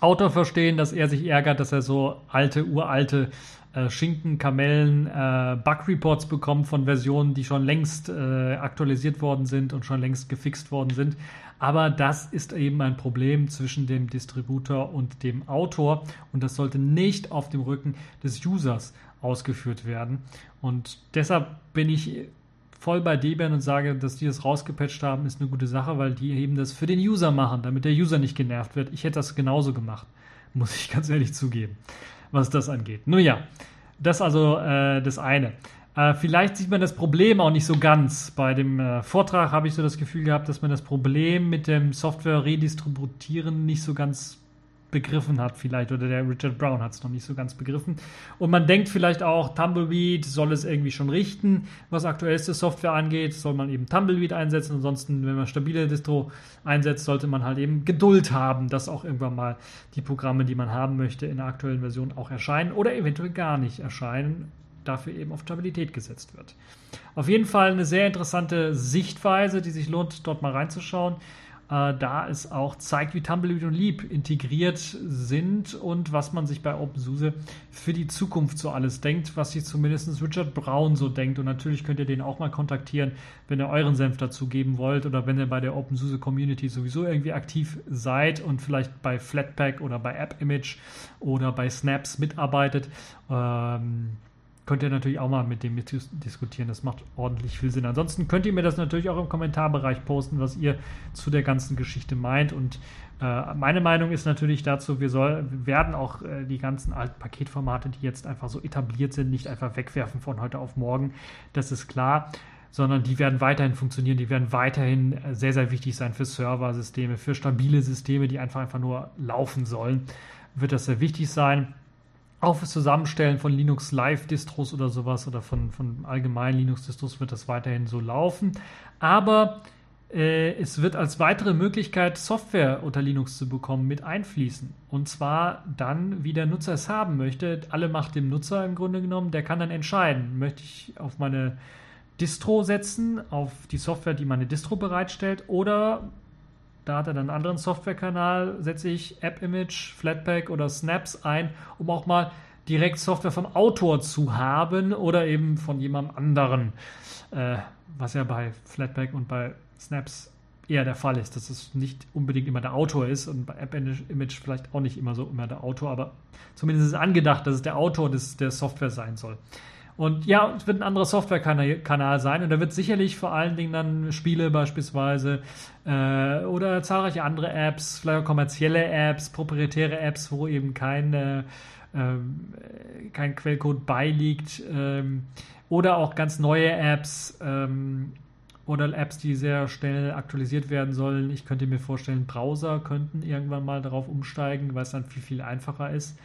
Autor verstehen, dass er sich ärgert, dass er so alte, uralte äh, Schinken, Kamellen, äh, Bug-Reports bekommen von Versionen, die schon längst äh, aktualisiert worden sind und schon längst gefixt worden sind. Aber das ist eben ein Problem zwischen dem Distributor und dem Autor und das sollte nicht auf dem Rücken des Users ausgeführt werden. Und deshalb bin ich voll bei Debian und sage, dass die das rausgepatcht haben, ist eine gute Sache, weil die eben das für den User machen, damit der User nicht genervt wird. Ich hätte das genauso gemacht, muss ich ganz ehrlich zugeben was das angeht. Nun ja, das also äh, das eine. Äh, vielleicht sieht man das Problem auch nicht so ganz. Bei dem äh, Vortrag habe ich so das Gefühl gehabt, dass man das Problem mit dem Software-Redistributieren nicht so ganz begriffen hat vielleicht oder der Richard Brown hat es noch nicht so ganz begriffen. Und man denkt vielleicht auch, Tumbleweed soll es irgendwie schon richten, was aktuellste Software angeht, soll man eben Tumbleweed einsetzen. Ansonsten, wenn man stabile Distro einsetzt, sollte man halt eben Geduld haben, dass auch irgendwann mal die Programme, die man haben möchte, in der aktuellen Version auch erscheinen oder eventuell gar nicht erscheinen, dafür eben auf Stabilität gesetzt wird. Auf jeden Fall eine sehr interessante Sichtweise, die sich lohnt, dort mal reinzuschauen äh, da es auch zeigt, wie Tumbleweed und Leap integriert sind und was man sich bei OpenSUSE für die Zukunft so alles denkt, was sich zumindest Richard Brown so denkt. Und natürlich könnt ihr den auch mal kontaktieren, wenn ihr euren Senf dazu geben wollt oder wenn ihr bei der OpenSUSE Community sowieso irgendwie aktiv seid und vielleicht bei Flatpak oder bei AppImage oder bei Snaps mitarbeitet. Ähm, könnt ihr natürlich auch mal mit dem diskutieren. Das macht ordentlich viel Sinn. Ansonsten könnt ihr mir das natürlich auch im Kommentarbereich posten, was ihr zu der ganzen Geschichte meint. Und äh, meine Meinung ist natürlich dazu, wir, soll, wir werden auch äh, die ganzen alten Paketformate, die jetzt einfach so etabliert sind, nicht einfach wegwerfen von heute auf morgen. Das ist klar sondern die werden weiterhin funktionieren, die werden weiterhin äh, sehr, sehr wichtig sein für Serversysteme, für stabile Systeme, die einfach einfach nur laufen sollen, wird das sehr wichtig sein auch fürs Zusammenstellen von Linux Live-Distros oder sowas oder von, von allgemeinen Linux-Distros wird das weiterhin so laufen. Aber äh, es wird als weitere Möglichkeit, Software unter Linux zu bekommen, mit einfließen. Und zwar dann, wie der Nutzer es haben möchte. Alle macht dem Nutzer im Grunde genommen. Der kann dann entscheiden, möchte ich auf meine Distro setzen, auf die Software, die meine Distro bereitstellt, oder da hat er dann einen anderen Softwarekanal, setze ich AppImage, Flatpak oder Snaps ein, um auch mal direkt Software vom Autor zu haben oder eben von jemandem anderen, äh, was ja bei Flatpak und bei Snaps eher der Fall ist, dass es nicht unbedingt immer der Autor ist und bei AppImage vielleicht auch nicht immer so immer der Autor, aber zumindest ist es angedacht, dass es der Autor des, der Software sein soll. Und ja, es wird ein anderer Softwarekanal sein und da wird sicherlich vor allen Dingen dann Spiele beispielsweise äh, oder zahlreiche andere Apps, vielleicht auch kommerzielle Apps, proprietäre Apps, wo eben keine, äh, kein Quellcode beiliegt ähm, oder auch ganz neue Apps ähm, oder Apps, die sehr schnell aktualisiert werden sollen. Ich könnte mir vorstellen, Browser könnten irgendwann mal darauf umsteigen, weil es dann viel, viel einfacher ist.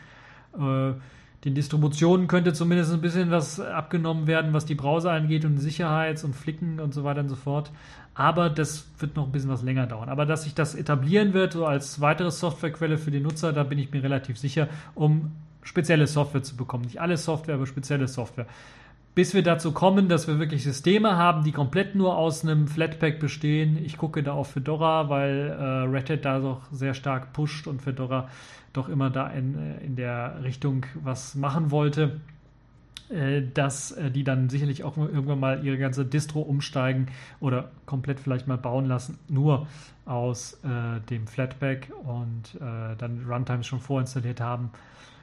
Den Distributionen könnte zumindest ein bisschen was abgenommen werden, was die Browser angeht und Sicherheits- und Flicken und so weiter und so fort. Aber das wird noch ein bisschen was länger dauern. Aber dass sich das etablieren wird, so als weitere Softwarequelle für den Nutzer, da bin ich mir relativ sicher, um spezielle Software zu bekommen. Nicht alle Software, aber spezielle Software bis wir dazu kommen, dass wir wirklich Systeme haben, die komplett nur aus einem Flatpak bestehen. Ich gucke da auf Fedora, weil äh, Red Hat da doch sehr stark pusht und Fedora doch immer da in, äh, in der Richtung was machen wollte, äh, dass äh, die dann sicherlich auch irgendwann mal ihre ganze Distro umsteigen oder komplett vielleicht mal bauen lassen, nur aus äh, dem Flatpak und äh, dann Runtimes schon vorinstalliert haben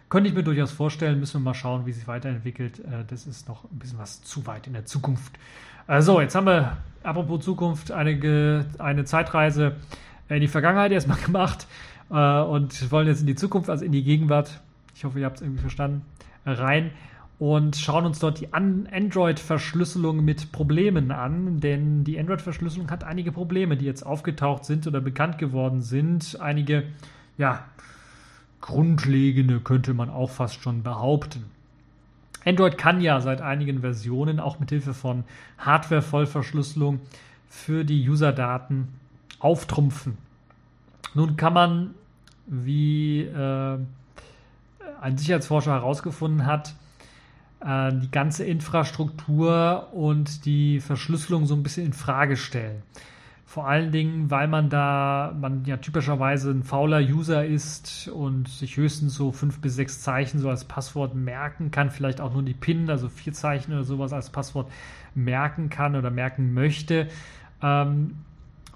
könnte ich mir durchaus vorstellen, müssen wir mal schauen, wie sich weiterentwickelt. Äh, das ist noch ein bisschen was zu weit in der Zukunft. So, jetzt haben wir, apropos Zukunft, eine, eine Zeitreise in die Vergangenheit erstmal gemacht äh, und wollen jetzt in die Zukunft, also in die Gegenwart, ich hoffe, ihr habt es irgendwie verstanden, rein und schauen uns dort die Android-Verschlüsselung mit Problemen an, denn die Android-Verschlüsselung hat einige Probleme, die jetzt aufgetaucht sind oder bekannt geworden sind. Einige, ja, grundlegende, könnte man auch fast schon behaupten. Android kann ja seit einigen Versionen auch mit Hilfe von Hardware-Vollverschlüsselung für die User-Daten auftrumpfen. Nun kann man, wie äh, ein Sicherheitsforscher herausgefunden hat, äh, die ganze Infrastruktur und die Verschlüsselung so ein bisschen in Frage stellen. Vor allen Dingen, weil man da, man ja typischerweise ein fauler User ist und sich höchstens so fünf bis sechs Zeichen so als Passwort merken kann, vielleicht auch nur die PIN, also vier Zeichen oder sowas als Passwort merken kann oder merken möchte. Ähm,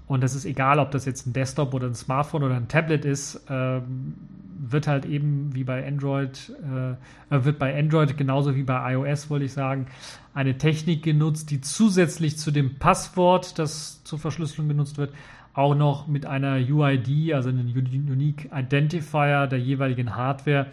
und das ist egal, ob das jetzt ein Desktop oder ein Smartphone oder ein Tablet ist, ähm, wird halt eben wie bei Android, äh, äh, wird bei Android genauso wie bei iOS, wollte ich sagen, eine Technik genutzt, die zusätzlich zu dem Passwort, das zur Verschlüsselung genutzt wird, auch noch mit einer UID, also einem Unique Identifier der jeweiligen Hardware,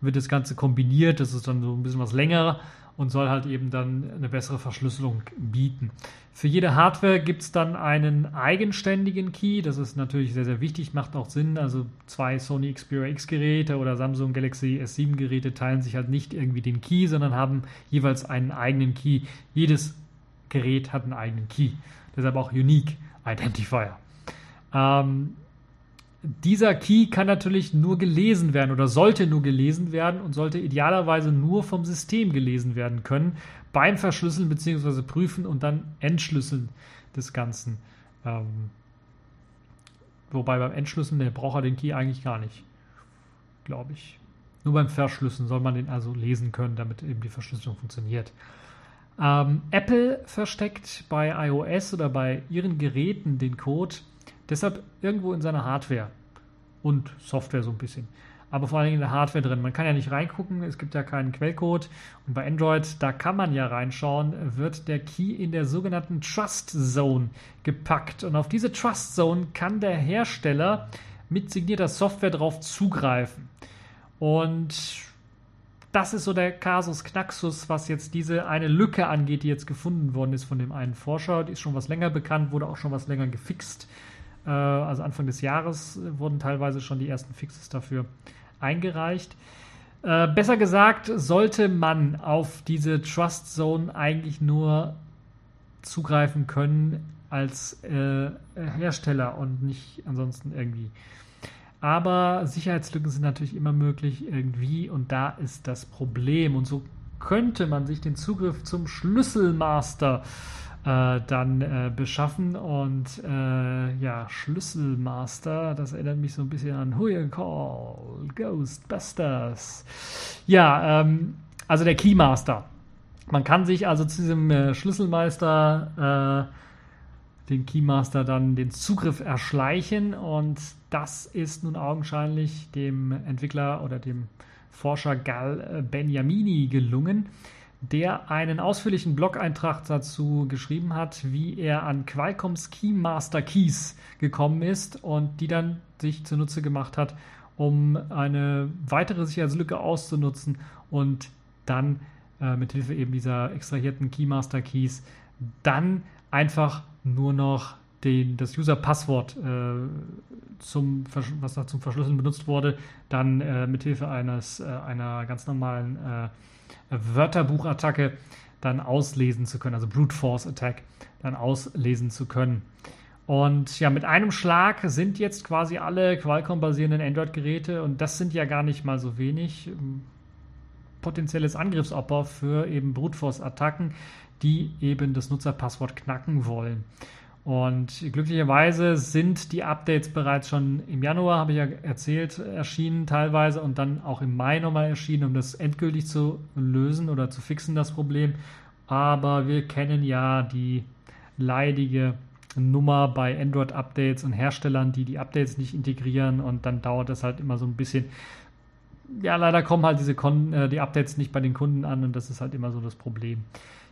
wird das Ganze kombiniert. Das ist dann so ein bisschen was länger und soll halt eben dann eine bessere Verschlüsselung bieten. Für jede Hardware gibt es dann einen eigenständigen Key. Das ist natürlich sehr, sehr wichtig, macht auch Sinn. Also zwei Sony Xperia X Geräte oder Samsung Galaxy S7 Geräte teilen sich halt nicht irgendwie den Key, sondern haben jeweils einen eigenen Key. Jedes Gerät hat einen eigenen Key. Deshalb auch Unique Identifier. Ähm, dieser Key kann natürlich nur gelesen werden oder sollte nur gelesen werden und sollte idealerweise nur vom System gelesen werden können beim Verschlüsseln bzw. Prüfen und dann Entschlüsseln des Ganzen. Ähm, wobei beim Entschlüsseln, der braucht er den Key eigentlich gar nicht, glaube ich. Nur beim Verschlüsseln soll man den also lesen können, damit eben die Verschlüsselung funktioniert. Ähm, Apple versteckt bei iOS oder bei ihren Geräten den Code Deshalb irgendwo in seiner Hardware und Software so ein bisschen. Aber vor allem in der Hardware drin. Man kann ja nicht reingucken, es gibt ja keinen Quellcode. Und bei Android, da kann man ja reinschauen, wird der Key in der sogenannten Trust Zone gepackt. Und auf diese Trust Zone kann der Hersteller mit signierter Software drauf zugreifen. Und das ist so der Kasus Knaxus, was jetzt diese eine Lücke angeht, die jetzt gefunden worden ist von dem einen Forscher. Die ist schon was länger bekannt, wurde auch schon was länger gefixt. Äh, also Anfang des Jahres wurden teilweise schon die ersten Fixes dafür eingereicht. Äh, besser gesagt, sollte man auf diese Trust Zone eigentlich nur zugreifen können als äh, Hersteller und nicht ansonsten irgendwie. Aber Sicherheitslücken sind natürlich immer möglich irgendwie und da ist das Problem. Und so könnte man sich den Zugriff zum Schlüsselmaster äh, äh, dann äh, beschaffen. Und äh, ja, Schlüsselmaster, das erinnert mich so ein bisschen an Who Call, Ghostbusters. Ja, ähm, also der Keymaster. Man kann sich also zu diesem äh, Schlüsselmeister, äh, den Keymaster, dann den Zugriff erschleichen. Und das ist nun augenscheinlich dem Entwickler oder dem Forscher Gal Beniamini gelungen der einen ausführlichen Blog-Eintrag dazu geschrieben hat, wie er an Qualcomms Keymaster Keys gekommen ist und die dann sich zunutze gemacht hat, um eine weitere Sicherheitslücke auszunutzen und dann äh, mit Hilfe eben dieser extrahierten Keymaster Keys dann einfach nur noch den, das User-Passwort, äh, was da zum Verschlüsseln benutzt wurde, dann äh, mithilfe eines, äh, einer ganz normalen äh, Wörterbuchattacke dann auslesen zu können, also Brute Force Attack dann auslesen zu können. Und ja, mit einem Schlag sind jetzt quasi alle Qualcomm-basierenden Android-Geräte, und das sind ja gar nicht mal so wenig, ähm, potenzielles Angriffsopfer für eben Brute Force-Attacken, die eben das Nutzerpasswort knacken wollen. Und glücklicherweise sind die Updates bereits schon im Januar, habe ich ja erzählt, erschienen teilweise und dann auch im Mai nochmal erschienen, um das endgültig zu lösen oder zu fixen, das Problem. Aber wir kennen ja die leidige Nummer bei Android-Updates und Herstellern, die die Updates nicht integrieren und dann dauert das halt immer so ein bisschen. Ja, leider kommen halt diese Kon äh, die Updates nicht bei den Kunden an und das ist halt immer so das Problem.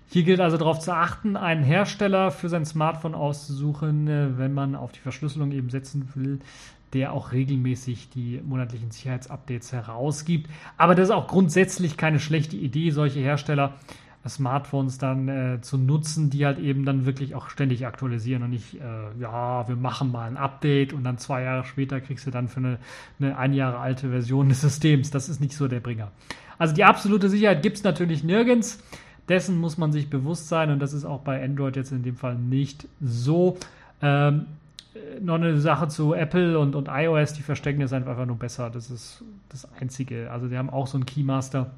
Hier gilt also darauf zu achten, einen Hersteller für sein Smartphone auszusuchen, äh, wenn man auf die Verschlüsselung eben setzen will, der auch regelmäßig die monatlichen Sicherheitsupdates herausgibt. Aber das ist auch grundsätzlich keine schlechte Idee, solche Hersteller Smartphones dann äh, zu nutzen, die halt eben dann wirklich auch ständig aktualisieren und nicht, äh, ja, wir machen mal ein Update und dann zwei Jahre später kriegst du dann für eine, eine ein Jahre alte Version des Systems. Das ist nicht so der Bringer. Also die absolute Sicherheit gibt es natürlich nirgends. Dessen muss man sich bewusst sein und das ist auch bei Android jetzt in dem Fall nicht so. Ähm, noch eine Sache zu Apple und, und iOS, die verstecken das einfach nur besser. Das ist das Einzige. Also die haben auch so einen Keymaster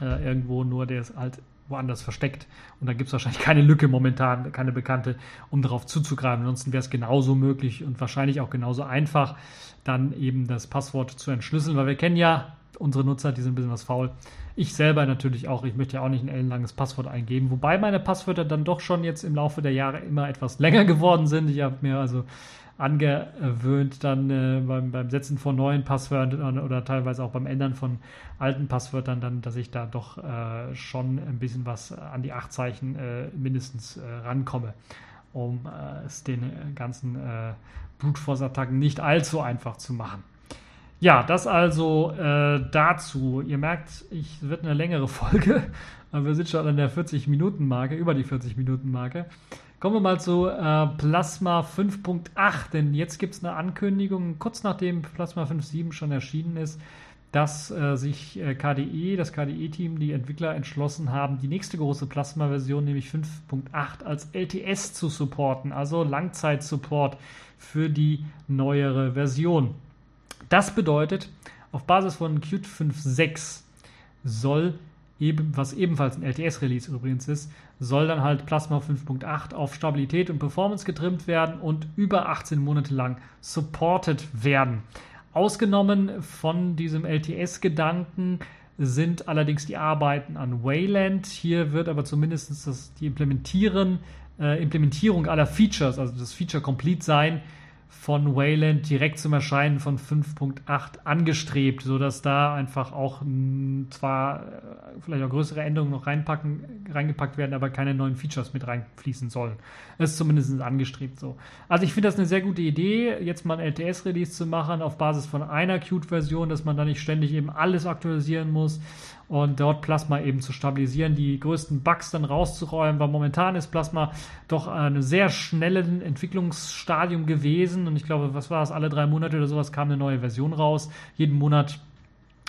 äh, irgendwo, nur der ist halt woanders versteckt. Und da gibt es wahrscheinlich keine Lücke momentan, keine bekannte, um darauf zuzugreifen. Ansonsten wäre es genauso möglich und wahrscheinlich auch genauso einfach, dann eben das Passwort zu entschlüsseln, weil wir kennen ja unsere Nutzer, die sind ein bisschen was faul. Ich selber natürlich auch. Ich möchte ja auch nicht ein ellenlanges Passwort eingeben. Wobei meine Passwörter dann doch schon jetzt im Laufe der Jahre immer etwas länger geworden sind. Ich habe mir also angewöhnt, dann äh, beim, beim Setzen von neuen Passwörtern oder teilweise auch beim Ändern von alten Passwörtern, dann, dass ich da doch äh, schon ein bisschen was an die acht Zeichen äh, mindestens äh, rankomme, um äh, es den ganzen äh, Brute Force-Attacken nicht allzu einfach zu machen. Ja, das also äh, dazu. Ihr merkt, es wird eine längere Folge. Aber wir sind schon an der 40-Minuten-Marke, über die 40-Minuten-Marke. Kommen wir mal zu äh, Plasma 5.8, denn jetzt gibt es eine Ankündigung, kurz nachdem Plasma 5.7 schon erschienen ist, dass äh, sich äh, KDE, das KDE-Team, die Entwickler entschlossen haben, die nächste große Plasma-Version, nämlich 5.8, als LTS zu supporten, also Langzeit-Support für die neuere Version. Das bedeutet, auf Basis von Qt 5.6 soll eben, was ebenfalls ein LTS-Release übrigens ist, soll dann halt Plasma 5.8 auf Stabilität und Performance getrimmt werden und über 18 Monate lang supported werden. Ausgenommen von diesem LTS-Gedanken sind allerdings die Arbeiten an Wayland. Hier wird aber zumindest das, die Implementieren, äh, Implementierung aller Features, also das Feature Complete sein, von Wayland direkt zum Erscheinen von 5.8 angestrebt, sodass da einfach auch hm, zwar äh, vielleicht auch größere Änderungen noch reinpacken, reingepackt werden, aber keine neuen Features mit reinfließen sollen. Das ist zumindest angestrebt so. Also ich finde das eine sehr gute Idee, jetzt mal ein LTS-Release zu machen auf Basis von einer Qt-Version, dass man da nicht ständig eben alles aktualisieren muss und dort Plasma eben zu stabilisieren, die größten Bugs dann rauszuräumen, weil momentan ist Plasma doch ein sehr schnelles Entwicklungsstadium gewesen. Und ich glaube, was war es, alle drei Monate oder sowas kam eine neue Version raus, jeden Monat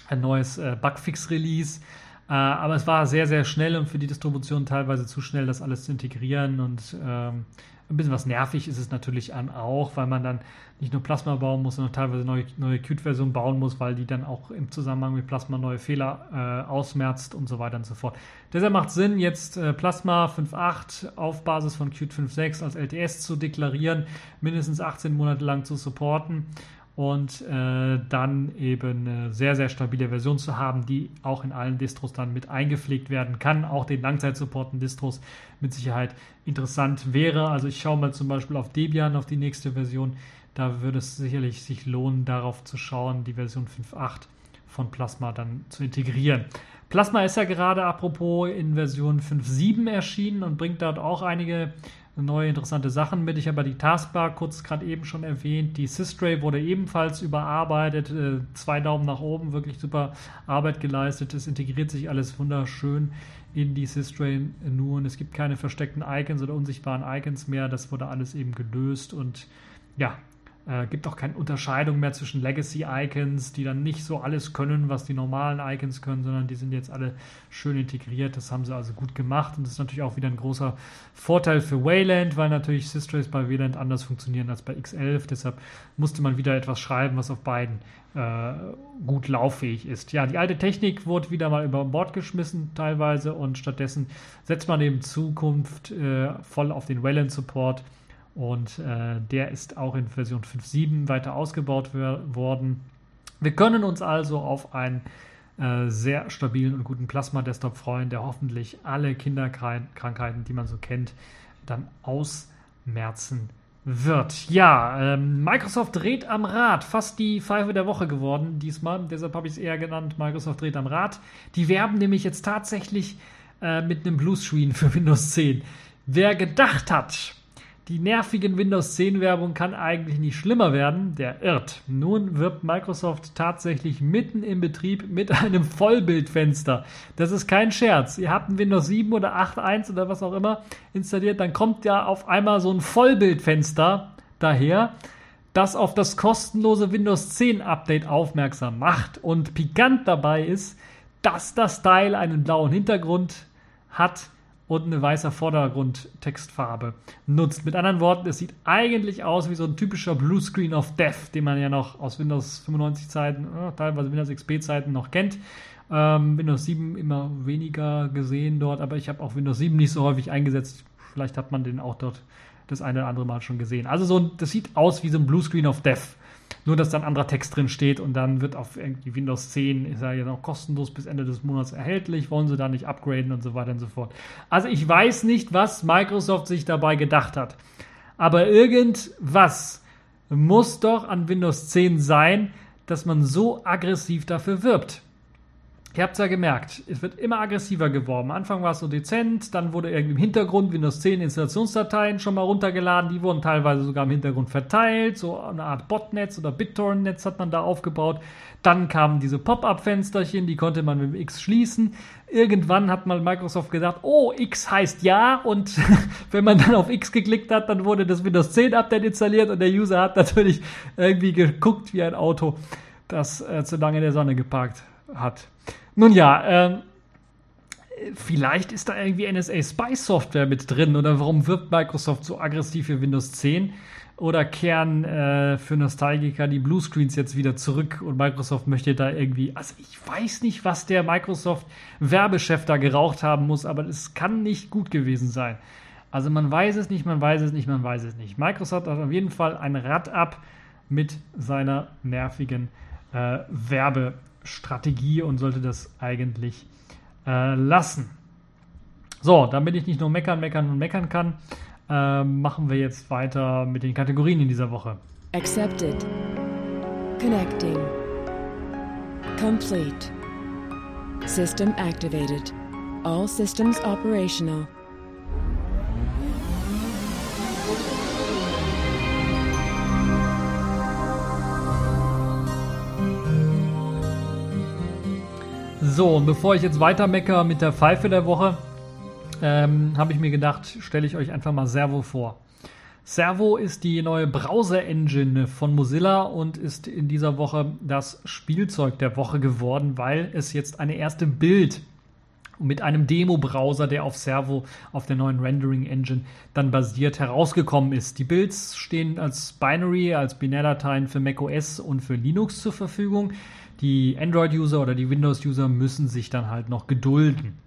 ein neues äh, Bugfix-Release. Äh, aber es war sehr, sehr schnell und für die Distribution teilweise zu schnell, das alles zu integrieren. Und ähm, ein bisschen was nervig ist es natürlich an auch, weil man dann nicht nur Plasma bauen muss, sondern teilweise neue, neue Qt-Versionen bauen muss, weil die dann auch im Zusammenhang mit Plasma neue Fehler äh, ausmerzt und so weiter und so fort. Deshalb macht Sinn, jetzt äh, Plasma 5.8 auf Basis von Qt 5.6 als LTS zu deklarieren, mindestens 18 Monate lang zu supporten und äh, dann eben eine sehr, sehr stabile Version zu haben, die auch in allen Distros dann mit eingepflegt werden kann. Auch den Langzeitsupporten Distros mit Sicherheit interessant wäre. Also ich schaue mal zum Beispiel auf Debian, auf die nächste Version. Da würde es sicherlich sich lohnen, darauf zu schauen, die Version 5.8 von Plasma dann zu integrieren. Plasma ist ja gerade apropos in Version 5.7 erschienen und bringt dort auch einige neue interessante Sachen mit. Ich habe die Taskbar kurz gerade eben schon erwähnt. Die Systray wurde ebenfalls überarbeitet. Äh, zwei Daumen nach oben, wirklich super Arbeit geleistet. Es integriert sich alles wunderschön in die Systray nur und es gibt keine versteckten Icons oder unsichtbaren Icons mehr. Das wurde alles eben gelöst und ja, äh, gibt auch keine Unterscheidung mehr zwischen Legacy-Icons, die dann nicht so alles können, was die normalen Icons können, sondern die sind jetzt alle schön integriert. Das haben sie also gut gemacht und das ist natürlich auch wieder ein großer Vorteil für Wayland, weil natürlich Systrays bei Wayland anders funktionieren als bei X11. Deshalb musste man wieder etwas schreiben, was auf beiden äh, gut lauffähig ist. Ja, die alte Technik wurde wieder mal über Bord geschmissen teilweise und stattdessen setzt man in Zukunft äh, voll auf den Wayland-Support und äh, der ist auch in Version 5.7 weiter ausgebaut worden. Wir können uns also auf einen äh, sehr stabilen und guten Plasma-Desktop freuen, der hoffentlich alle Kinderkrankheiten, die man so kennt, dann ausmerzen wird. Ja, ähm, Microsoft dreht am Rad. Fast die Pfeife der Woche geworden diesmal. Deshalb habe ich es eher genannt, Microsoft dreht am Rad. Die werben nämlich jetzt tatsächlich äh, mit einem Bluescreen für Windows 10. Wer gedacht hat, die nervigen Windows 10 Werbung kann eigentlich nicht schlimmer werden, der irrt. Nun wirbt Microsoft tatsächlich mitten im Betrieb mit einem Vollbildfenster. Das ist kein Scherz. Ihr habt ein Windows 7 oder 8.1 oder was auch immer installiert, dann kommt ja auf einmal so ein Vollbildfenster daher, das auf das kostenlose Windows 10 Update aufmerksam macht. Und pikant dabei ist, dass das Teil einen blauen Hintergrund hat und eine weiße Vordergrundtextfarbe nutzt. Mit anderen Worten, es sieht eigentlich aus wie so ein typischer Bluescreen of Death, den man ja noch aus Windows 95 Zeiten, äh, teilweise Windows XP Zeiten noch kennt. Ähm, Windows 7 immer weniger gesehen dort, aber ich habe auch Windows 7 nicht so häufig eingesetzt. Vielleicht hat man den auch dort das eine oder andere Mal schon gesehen. Also so, das sieht aus wie so ein Bluescreen of Death. Nur, dass dann anderer Text drin steht und dann wird auf irgendwie Windows 10, ist ja noch kostenlos bis Ende des Monats erhältlich, wollen sie da nicht upgraden und so weiter und so fort. Also ich weiß nicht, was Microsoft sich dabei gedacht hat. Aber irgendwas muss doch an Windows 10 sein, dass man so aggressiv dafür wirbt. Ihr habt es ja gemerkt, es wird immer aggressiver geworben. Am Anfang war es so dezent, dann wurde irgendwie im Hintergrund Windows 10 Installationsdateien schon mal runtergeladen, die wurden teilweise sogar im Hintergrund verteilt, so eine Art Botnetz oder BitTorrent-Netz hat man da aufgebaut. Dann kamen diese Pop-up-Fensterchen, die konnte man mit dem X schließen. Irgendwann hat mal Microsoft gesagt, oh, X heißt ja und wenn man dann auf X geklickt hat, dann wurde das Windows 10 Update installiert und der User hat natürlich irgendwie geguckt wie ein Auto, das äh, zu lange in der Sonne geparkt hat. Nun ja, ähm, vielleicht ist da irgendwie NSA Spy Software mit drin oder warum wirbt Microsoft so aggressiv für Windows 10? Oder kehren äh, für Nostalgiker die Bluescreens jetzt wieder zurück und Microsoft möchte da irgendwie, also ich weiß nicht, was der Microsoft Werbechef da geraucht haben muss, aber es kann nicht gut gewesen sein. Also man weiß es nicht, man weiß es nicht, man weiß es nicht. Microsoft hat auf jeden Fall ein Rad ab mit seiner nervigen äh, Werbe Strategie und sollte das eigentlich äh, lassen. So, damit ich nicht nur meckern, meckern und meckern kann, äh, machen wir jetzt weiter mit den Kategorien in dieser Woche. Accepted. Connecting. Complete. System activated. All systems operational. So, und bevor ich jetzt weiter mecker mit der Pfeife der Woche, ähm, habe ich mir gedacht, stelle ich euch einfach mal Servo vor. Servo ist die neue Browser-Engine von Mozilla und ist in dieser Woche das Spielzeug der Woche geworden, weil es jetzt eine erste Bild mit einem Demo-Browser, der auf Servo, auf der neuen Rendering-Engine dann basiert, herausgekommen ist. Die Builds stehen als Binary, als Binärdateien für macOS und für Linux zur Verfügung. Die Android-User oder die Windows-User müssen sich dann halt noch gedulden.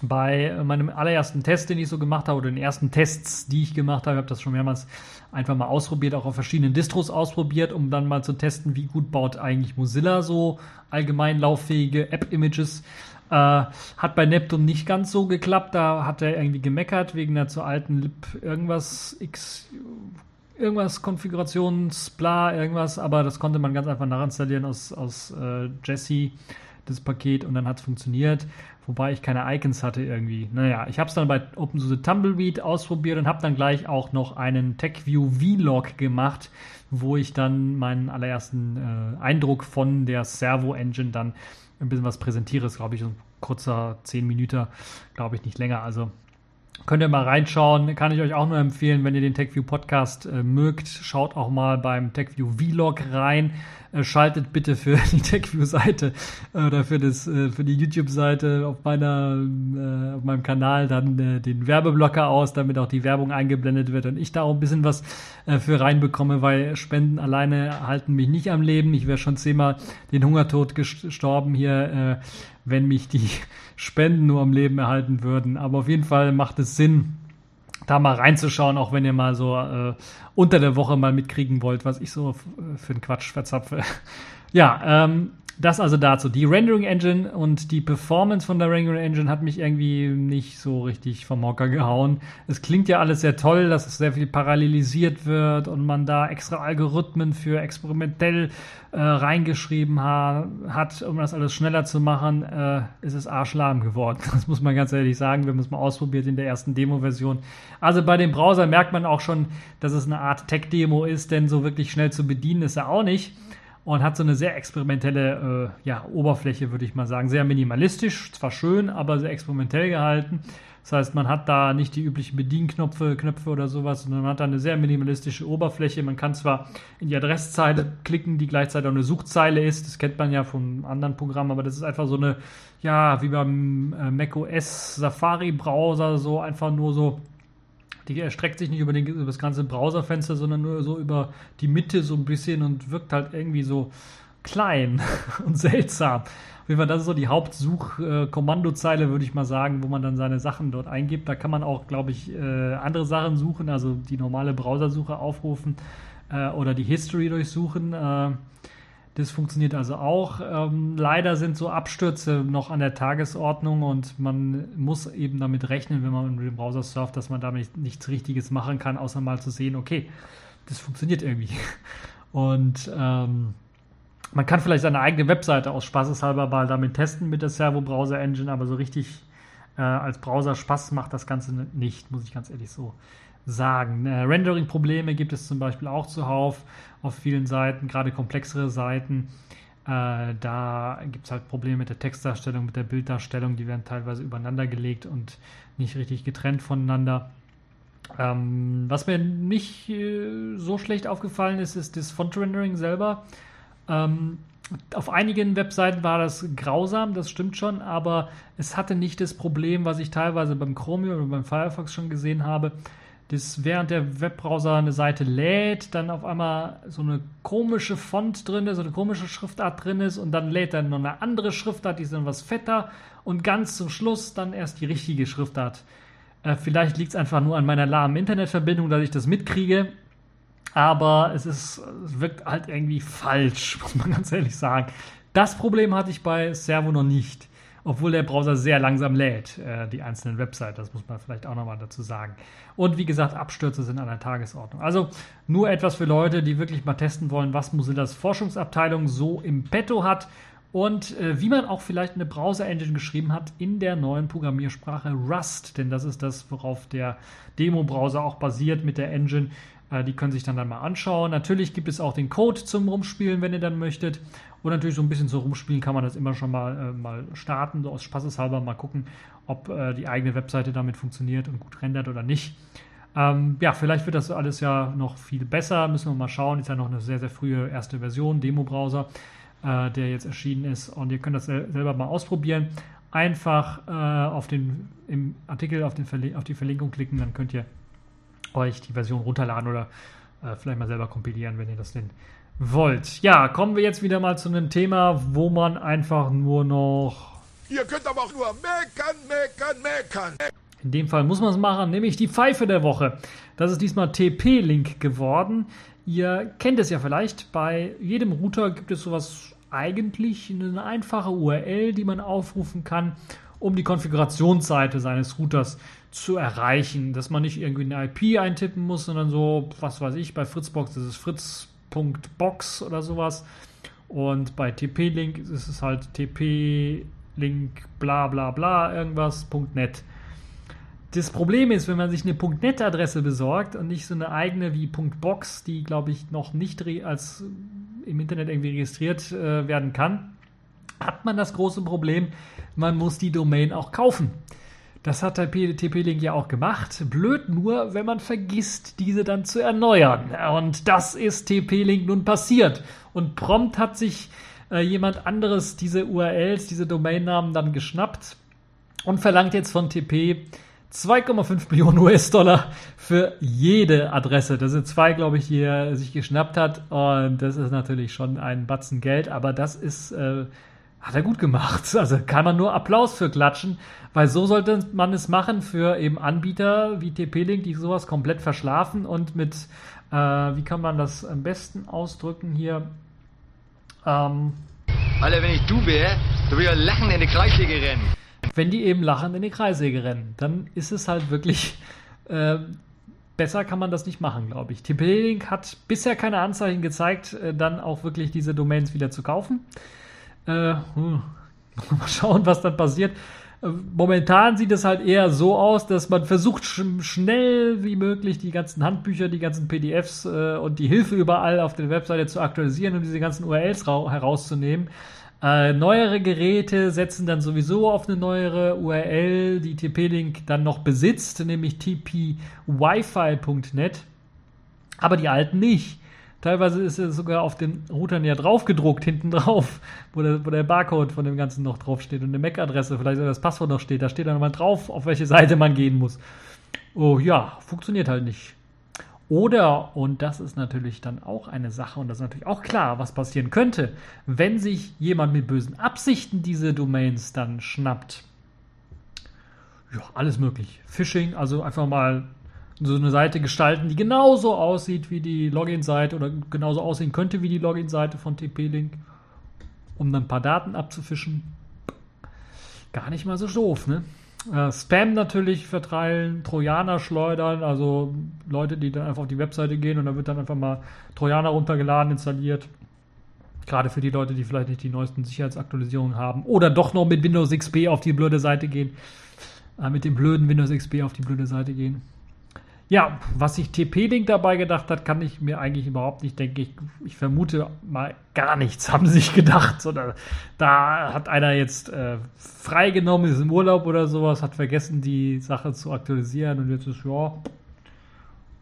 Bei meinem allerersten Test, den ich so gemacht habe, oder den ersten Tests, die ich gemacht habe, habe das schon mehrmals einfach mal ausprobiert, auch auf verschiedenen Distros ausprobiert, um dann mal zu testen, wie gut baut eigentlich Mozilla so allgemein lauffähige App-Images. Äh, hat bei Neptune nicht ganz so geklappt, da hat er irgendwie gemeckert wegen der zu alten Lib irgendwas X irgendwas Konfigurations, bla, irgendwas, aber das konnte man ganz einfach nachinstallieren aus, aus äh, Jesse. das Paket, und dann hat es funktioniert, wobei ich keine Icons hatte irgendwie. Naja, ich habe es dann bei OpenSUSE Tumbleweed ausprobiert und habe dann gleich auch noch einen TechView Vlog gemacht, wo ich dann meinen allerersten äh, Eindruck von der Servo-Engine dann ein bisschen was präsentiere. Das glaube ich, so ein kurzer 10 Minuten, glaube ich, nicht länger. Also Könnt ihr mal reinschauen, kann ich euch auch nur empfehlen, wenn ihr den TechView Podcast äh, mögt. Schaut auch mal beim TechView Vlog rein. Äh, schaltet bitte für die TechView-Seite äh, oder für, das, äh, für die YouTube-Seite auf, meiner, äh, auf meinem Kanal dann äh, den Werbeblocker aus, damit auch die Werbung eingeblendet wird und ich da auch ein bisschen was für reinbekomme, weil Spenden alleine halten mich nicht am Leben. Ich wäre schon zehnmal den Hungertod gestorben hier wenn mich die Spenden nur am Leben erhalten würden. Aber auf jeden Fall macht es Sinn, da mal reinzuschauen, auch wenn ihr mal so äh, unter der Woche mal mitkriegen wollt, was ich so für einen Quatsch verzapfe. ja, ähm, das also dazu. Die Rendering Engine und die Performance von der Rendering Engine hat mich irgendwie nicht so richtig vom Hocker gehauen. Es klingt ja alles sehr toll, dass es sehr viel parallelisiert wird und man da extra Algorithmen für experimentell äh, reingeschrieben ha hat, um das alles schneller zu machen. Äh, ist es arschlahm geworden. Das muss man ganz ehrlich sagen. Wir haben es mal ausprobiert in der ersten Demo-Version. Also bei dem Browser merkt man auch schon, dass es eine Art Tech-Demo ist, denn so wirklich schnell zu bedienen ist er auch nicht und hat so eine sehr experimentelle äh, ja, Oberfläche, würde ich mal sagen. Sehr minimalistisch, zwar schön, aber sehr experimentell gehalten. Das heißt, man hat da nicht die üblichen Bedienknöpfe Knöpfe oder sowas, sondern man hat da eine sehr minimalistische Oberfläche. Man kann zwar in die Adresszeile klicken, die gleichzeitig auch eine Suchzeile ist. Das kennt man ja von anderen Programmen, aber das ist einfach so eine, ja, wie beim äh, macOS Safari Browser, so einfach nur so die erstreckt sich nicht über, den, über das ganze Browserfenster, sondern nur so über die Mitte so ein bisschen und wirkt halt irgendwie so klein und seltsam. Auf jeden Fall, das ist so die Hauptsuch-Kommandozeile, würde ich mal sagen, wo man dann seine Sachen dort eingibt. Da kann man auch, glaube ich, äh, andere Sachen suchen, also die normale Browsersuche aufrufen äh, oder die History durchsuchen. Das funktioniert also auch. Ähm, leider sind so Abstürze noch an der Tagesordnung und man muss eben damit rechnen, wenn man dem Browser surft, dass man damit nichts Richtiges machen kann, außer mal zu sehen, okay, das funktioniert irgendwie. Und ähm, man kann vielleicht seine eigene Webseite aus Spaßeshalber mal damit testen mit der Servo Browser Engine, aber so richtig äh, als Browser Spaß macht das Ganze nicht, muss ich ganz ehrlich so sagen. Äh, Rendering-Probleme gibt es zum Beispiel auch zuhauf auf vielen Seiten, gerade komplexere Seiten. Äh, da gibt es halt Probleme mit der Textdarstellung, mit der Bilddarstellung. Die werden teilweise übereinander gelegt und nicht richtig getrennt voneinander. Ähm, was mir nicht äh, so schlecht aufgefallen ist, ist das Font-Rendering selber. Ähm, auf einigen Webseiten war das grausam, das stimmt schon, aber es hatte nicht das Problem, was ich teilweise beim Chromium oder beim Firefox schon gesehen habe, dass während der Webbrowser eine Seite lädt, dann auf einmal so eine komische Font drin ist, so eine komische Schriftart drin ist und dann lädt dann noch eine andere Schriftart, die ist dann was fetter und ganz zum Schluss dann erst die richtige Schriftart. Äh, vielleicht liegt es einfach nur an meiner lahmen Internetverbindung, dass ich das mitkriege, aber es ist, es wirkt halt irgendwie falsch, muss man ganz ehrlich sagen. Das Problem hatte ich bei Servo noch nicht obwohl der Browser sehr langsam lädt, äh, die einzelnen Websites. Das muss man vielleicht auch nochmal dazu sagen. Und wie gesagt, Abstürze sind an der Tagesordnung. Also nur etwas für Leute, die wirklich mal testen wollen, was Mozillas Forschungsabteilung so im Petto hat und äh, wie man auch vielleicht eine Browser-Engine geschrieben hat in der neuen Programmiersprache Rust. Denn das ist das, worauf der Demo-Browser auch basiert mit der Engine. Äh, die können sich dann, dann mal anschauen. Natürlich gibt es auch den Code zum Rumspielen, wenn ihr dann möchtet. Und natürlich so ein bisschen so rumspielen kann man das immer schon mal, äh, mal starten, so aus Spaßeshalber mal gucken, ob äh, die eigene Webseite damit funktioniert und gut rendert oder nicht. Ähm, ja, vielleicht wird das alles ja noch viel besser, müssen wir mal schauen. Ist ja noch eine sehr, sehr frühe erste Version, Demo-Browser, äh, der jetzt erschienen ist. Und ihr könnt das sel selber mal ausprobieren. Einfach äh, auf den, im Artikel auf, den auf die Verlinkung klicken, dann könnt ihr euch die Version runterladen oder äh, vielleicht mal selber kompilieren, wenn ihr das denn wollt. Ja, kommen wir jetzt wieder mal zu einem Thema, wo man einfach nur noch. Ihr könnt aber auch nur meckern, meckern, meckern. In dem Fall muss man es machen, nämlich die Pfeife der Woche. Das ist diesmal TP-Link geworden. Ihr kennt es ja vielleicht, bei jedem Router gibt es sowas eigentlich, eine einfache URL, die man aufrufen kann, um die Konfigurationsseite seines Routers zu erreichen. Dass man nicht irgendwie eine IP eintippen muss, sondern so, was weiß ich, bei Fritzbox ist es fritz.box oder sowas. Und bei TP-Link ist es halt TP-Link bla bla bla irgendwas.net. Das Problem ist, wenn man sich eine .net-Adresse besorgt und nicht so eine eigene wie .box, die glaube ich noch nicht als im Internet irgendwie registriert äh, werden kann, hat man das große Problem, man muss die Domain auch kaufen. Das hat der TP-Link ja auch gemacht. Blöd nur, wenn man vergisst, diese dann zu erneuern. Und das ist TP-Link nun passiert. Und prompt hat sich äh, jemand anderes diese URLs, diese Domainnamen dann geschnappt und verlangt jetzt von TP 2,5 Millionen US-Dollar für jede Adresse. Das sind zwei, glaube ich, die er sich geschnappt hat. Und das ist natürlich schon ein Batzen Geld, aber das ist, äh, hat er gut gemacht. Also kann man nur Applaus für klatschen, weil so sollte man es machen für eben Anbieter wie TP-Link, die sowas komplett verschlafen und mit, äh, wie kann man das am besten ausdrücken hier? Ähm, Alter, wenn ich du wäre, du würdest ja lachen in die Kreissäge rennen wenn die eben lachend in die Kreissäge rennen. Dann ist es halt wirklich. Äh, besser kann man das nicht machen, glaube ich. TP-Link hat bisher keine Anzeichen gezeigt, äh, dann auch wirklich diese Domains wieder zu kaufen. Äh, hm, mal schauen, was dann passiert. Äh, momentan sieht es halt eher so aus, dass man versucht, sch schnell wie möglich die ganzen Handbücher, die ganzen PDFs äh, und die Hilfe überall auf der Webseite zu aktualisieren und diese ganzen URLs herauszunehmen. Äh, neuere Geräte setzen dann sowieso auf eine neuere URL, die TP-Link dann noch besitzt, nämlich tpwifi.net, aber die alten nicht. Teilweise ist es sogar auf den Routern ja drauf gedruckt, hinten drauf, wo der, wo der Barcode von dem Ganzen noch draufsteht und eine MAC-Adresse, vielleicht sogar das Passwort noch steht. Da steht dann mal drauf, auf welche Seite man gehen muss. Oh ja, funktioniert halt nicht. Oder, und das ist natürlich dann auch eine Sache, und das ist natürlich auch klar, was passieren könnte, wenn sich jemand mit bösen Absichten diese Domains dann schnappt. Ja, alles möglich. Phishing, also einfach mal so eine Seite gestalten, die genauso aussieht wie die Login-Seite oder genauso aussehen könnte wie die Login-Seite von TP-Link, um dann ein paar Daten abzufischen. Gar nicht mal so doof, ne? Äh, Spam natürlich verteilen, Trojaner schleudern, also Leute, die dann einfach auf die Webseite gehen und da wird dann einfach mal Trojaner runtergeladen, installiert. Gerade für die Leute, die vielleicht nicht die neuesten Sicherheitsaktualisierungen haben oder doch noch mit Windows XP auf die blöde Seite gehen. Äh, mit dem blöden Windows XP auf die blöde Seite gehen. Ja, was sich TP-Link dabei gedacht hat, kann ich mir eigentlich überhaupt nicht denken. Ich, ich vermute mal gar nichts haben sie sich gedacht, sondern da hat einer jetzt äh, freigenommen, ist im Urlaub oder sowas, hat vergessen, die Sache zu aktualisieren und jetzt ist, ja,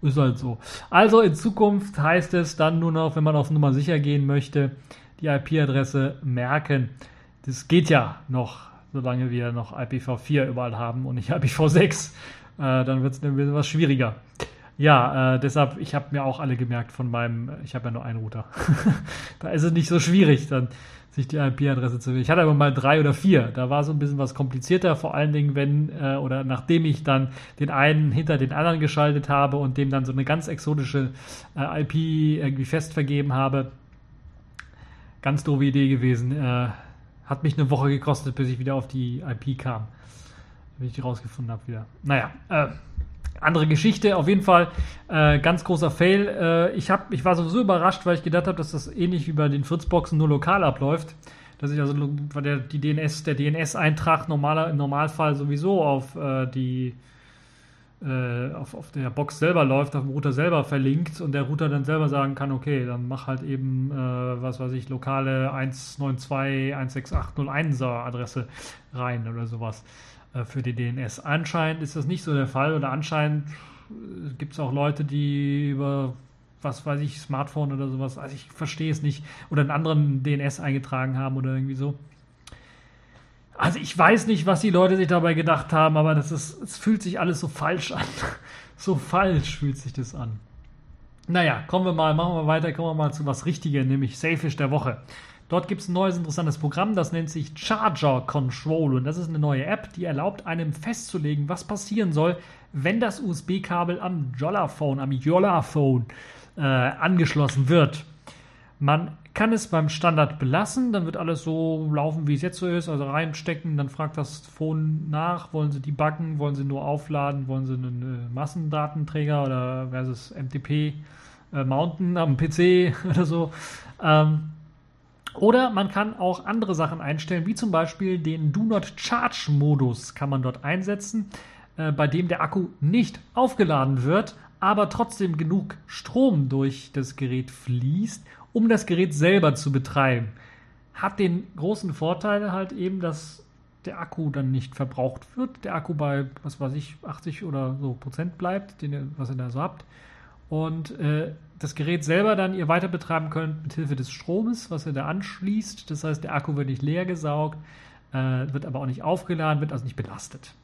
ist halt so. Also in Zukunft heißt es dann nur noch, wenn man auf Nummer sicher gehen möchte, die IP-Adresse merken. Das geht ja noch, solange wir noch IPv4 überall haben und nicht IPv6 äh, dann wird es ein bisschen was schwieriger. Ja, äh, deshalb, ich habe mir auch alle gemerkt von meinem, ich habe ja nur einen Router. da ist es nicht so schwierig, dann sich die IP-Adresse zu wählen. Ich hatte aber mal drei oder vier. Da war so ein bisschen was komplizierter, vor allen Dingen, wenn äh, oder nachdem ich dann den einen hinter den anderen geschaltet habe und dem dann so eine ganz exotische äh, IP irgendwie fest vergeben habe. Ganz doofe Idee gewesen. Äh, hat mich eine Woche gekostet, bis ich wieder auf die IP kam wenn ich die rausgefunden habe wieder. Naja, äh, andere Geschichte. Auf jeden Fall äh, ganz großer Fail. Äh, ich, hab, ich war sowieso überrascht, weil ich gedacht habe, dass das ähnlich wie bei den Fritzboxen nur lokal abläuft. Dass ich also weil der, die DNS, der DNS-Eintrag normaler, im Normalfall sowieso auf äh, die äh, auf, auf der Box selber läuft, auf dem Router selber verlinkt und der Router dann selber sagen kann, okay, dann mach halt eben, äh, was weiß ich, lokale 192.168.01er Adresse rein oder sowas. Äh, für die DNS. Anscheinend ist das nicht so der Fall oder anscheinend äh, gibt es auch Leute, die über was weiß ich, Smartphone oder sowas, also ich verstehe es nicht, oder einen anderen DNS eingetragen haben oder irgendwie so. Also ich weiß nicht, was die Leute sich dabei gedacht haben, aber das ist, es fühlt sich alles so falsch an. so falsch fühlt sich das an. Naja, kommen wir mal, machen wir weiter, kommen wir mal zu was Richtiges, nämlich Safish der Woche. Dort gibt es ein neues interessantes Programm, das nennt sich Charger Control und das ist eine neue App, die erlaubt einem festzulegen, was passieren soll, wenn das USB-Kabel am Jollaphone, am Jollaphone äh, angeschlossen wird. Man kann es beim Standard belassen, dann wird alles so laufen, wie es jetzt so ist, also reinstecken, dann fragt das Phone nach, wollen sie die backen, wollen sie nur aufladen, wollen sie einen äh, Massendatenträger oder versus MTP äh, mounten am PC oder so. Ähm, Oder man kann auch andere Sachen einstellen, wie zum Beispiel den Do Not Charge Modus kann man dort einsetzen, äh, bei dem der Akku nicht aufgeladen wird, aber trotzdem genug Strom durch das Gerät fließt, um das Gerät selber zu betreiben. Hat den großen Vorteil halt eben, dass der Akku dann nicht verbraucht wird, der Akku bei, was weiß ich, 80 oder so Prozent bleibt, den was ihr da so habt. Und äh, das Gerät selber dann ihr weiter betreiben könnt mit Hilfe des Stromes, was ihr da anschließt. Das heißt, der Akku wird nicht leer gesaugt, äh, wird aber auch nicht aufgeladen, wird also nicht belastet.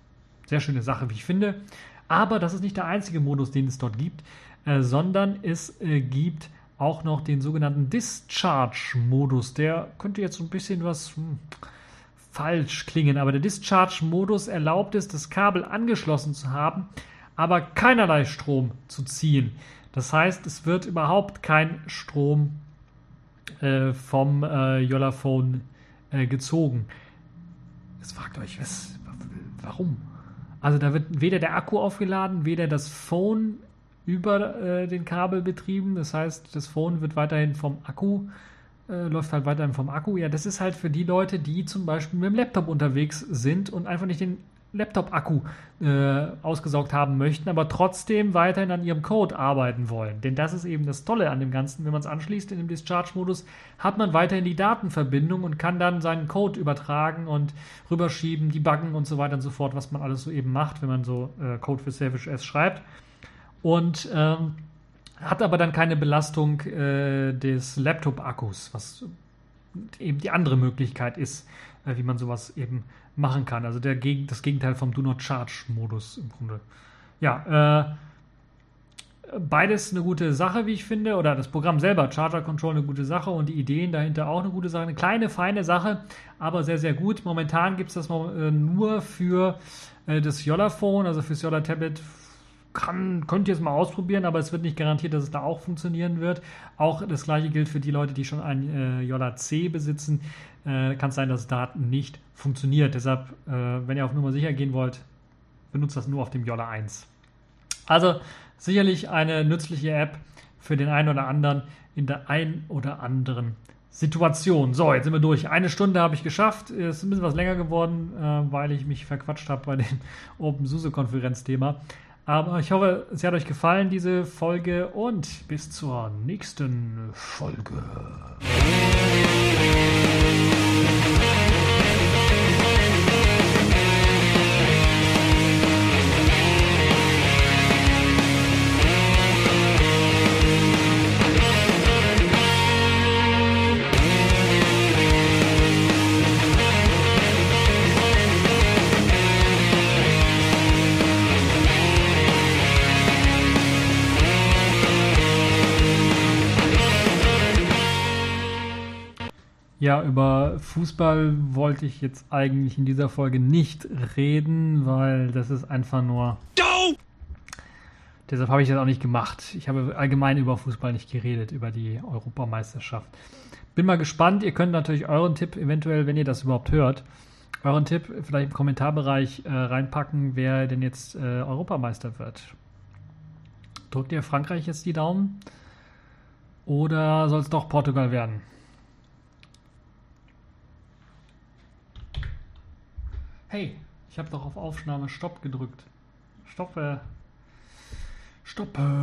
Sehr schöne Sache, wie ich finde. Aber das ist nicht der einzige Modus, den es dort gibt, äh, sondern es äh, gibt auch noch den sogenannten Discharge-Modus. Der könnte jetzt so ein bisschen was hm, falsch klingen, aber der Discharge-Modus erlaubt es, das Kabel angeschlossen zu haben, aber keinerlei Strom zu ziehen. Das heißt, es wird überhaupt kein Strom äh, vom äh, Yollaphone äh, gezogen. Jetzt fragt euch, was, warum? Also da wird weder der Akku aufgeladen, weder das Phone über äh, den Kabel betrieben. Das heißt, das Phone wird weiterhin vom Akku, äh, läuft halt weiterhin vom Akku. Ja, das ist halt für die Leute, die zum Beispiel mit dem Laptop unterwegs sind und einfach nicht den Laptop-Akku äh, ausgesaugt haben möchten, aber trotzdem weiterhin an ihrem Code arbeiten wollen. Denn das ist eben das Tolle an dem Ganzen. Wenn man es anschließt in dem Discharge-Modus, hat man weiterhin die Datenverbindung und kann dann seinen Code übertragen und rüberschieben, debuggen und so weiter und so fort, was man alles so eben macht, wenn man so äh, Code für Selfish S schreibt. Und ähm, hat aber dann keine Belastung äh, des Laptop-Akkus, was eben die andere Möglichkeit ist, äh, wie man sowas eben machen kann. Also der, das Gegenteil vom Do Not Charge-Modus im Grunde. Ja, äh, beides eine gute Sache, wie ich finde, oder das Programm selber, Charger Control, eine gute Sache und die Ideen dahinter auch eine gute Sache. Eine kleine, feine Sache, aber sehr, sehr gut. Momentan gibt es das äh, nur für äh, das Yolla-Phone, also fürs Yolla-Tablet kann, könnt ihr es mal ausprobieren, aber es wird nicht garantiert, dass es da auch funktionieren wird. Auch das gleiche gilt für die Leute, die schon ein äh, Yola C besitzen. Äh, kann es sein, dass es da nicht funktioniert. Deshalb, äh, wenn ihr auf Nummer sicher gehen wollt, benutzt das nur auf dem Yola 1. Also sicherlich eine nützliche App für den einen oder anderen in der ein oder anderen Situation. So, jetzt sind wir durch. Eine Stunde habe ich geschafft. Es ist ein bisschen was länger geworden, äh, weil ich mich verquatscht habe bei dem OpenSUSE-Konferenz-Thema. Aber ich hoffe, es hat euch gefallen, diese Folge, und bis zur nächsten Folge. Ja, über Fußball wollte ich jetzt eigentlich in dieser Folge nicht reden, weil das ist einfach nur. No! Deshalb habe ich das auch nicht gemacht. Ich habe allgemein über Fußball nicht geredet, über die Europameisterschaft. Bin mal gespannt. Ihr könnt natürlich euren Tipp, eventuell, wenn ihr das überhaupt hört, euren Tipp vielleicht im Kommentarbereich äh, reinpacken, wer denn jetzt äh, Europameister wird. Drückt ihr Frankreich jetzt die Daumen? Oder soll es doch Portugal werden? Hey, ich habe doch auf Aufnahme Stopp gedrückt. Stoppe. Stoppe.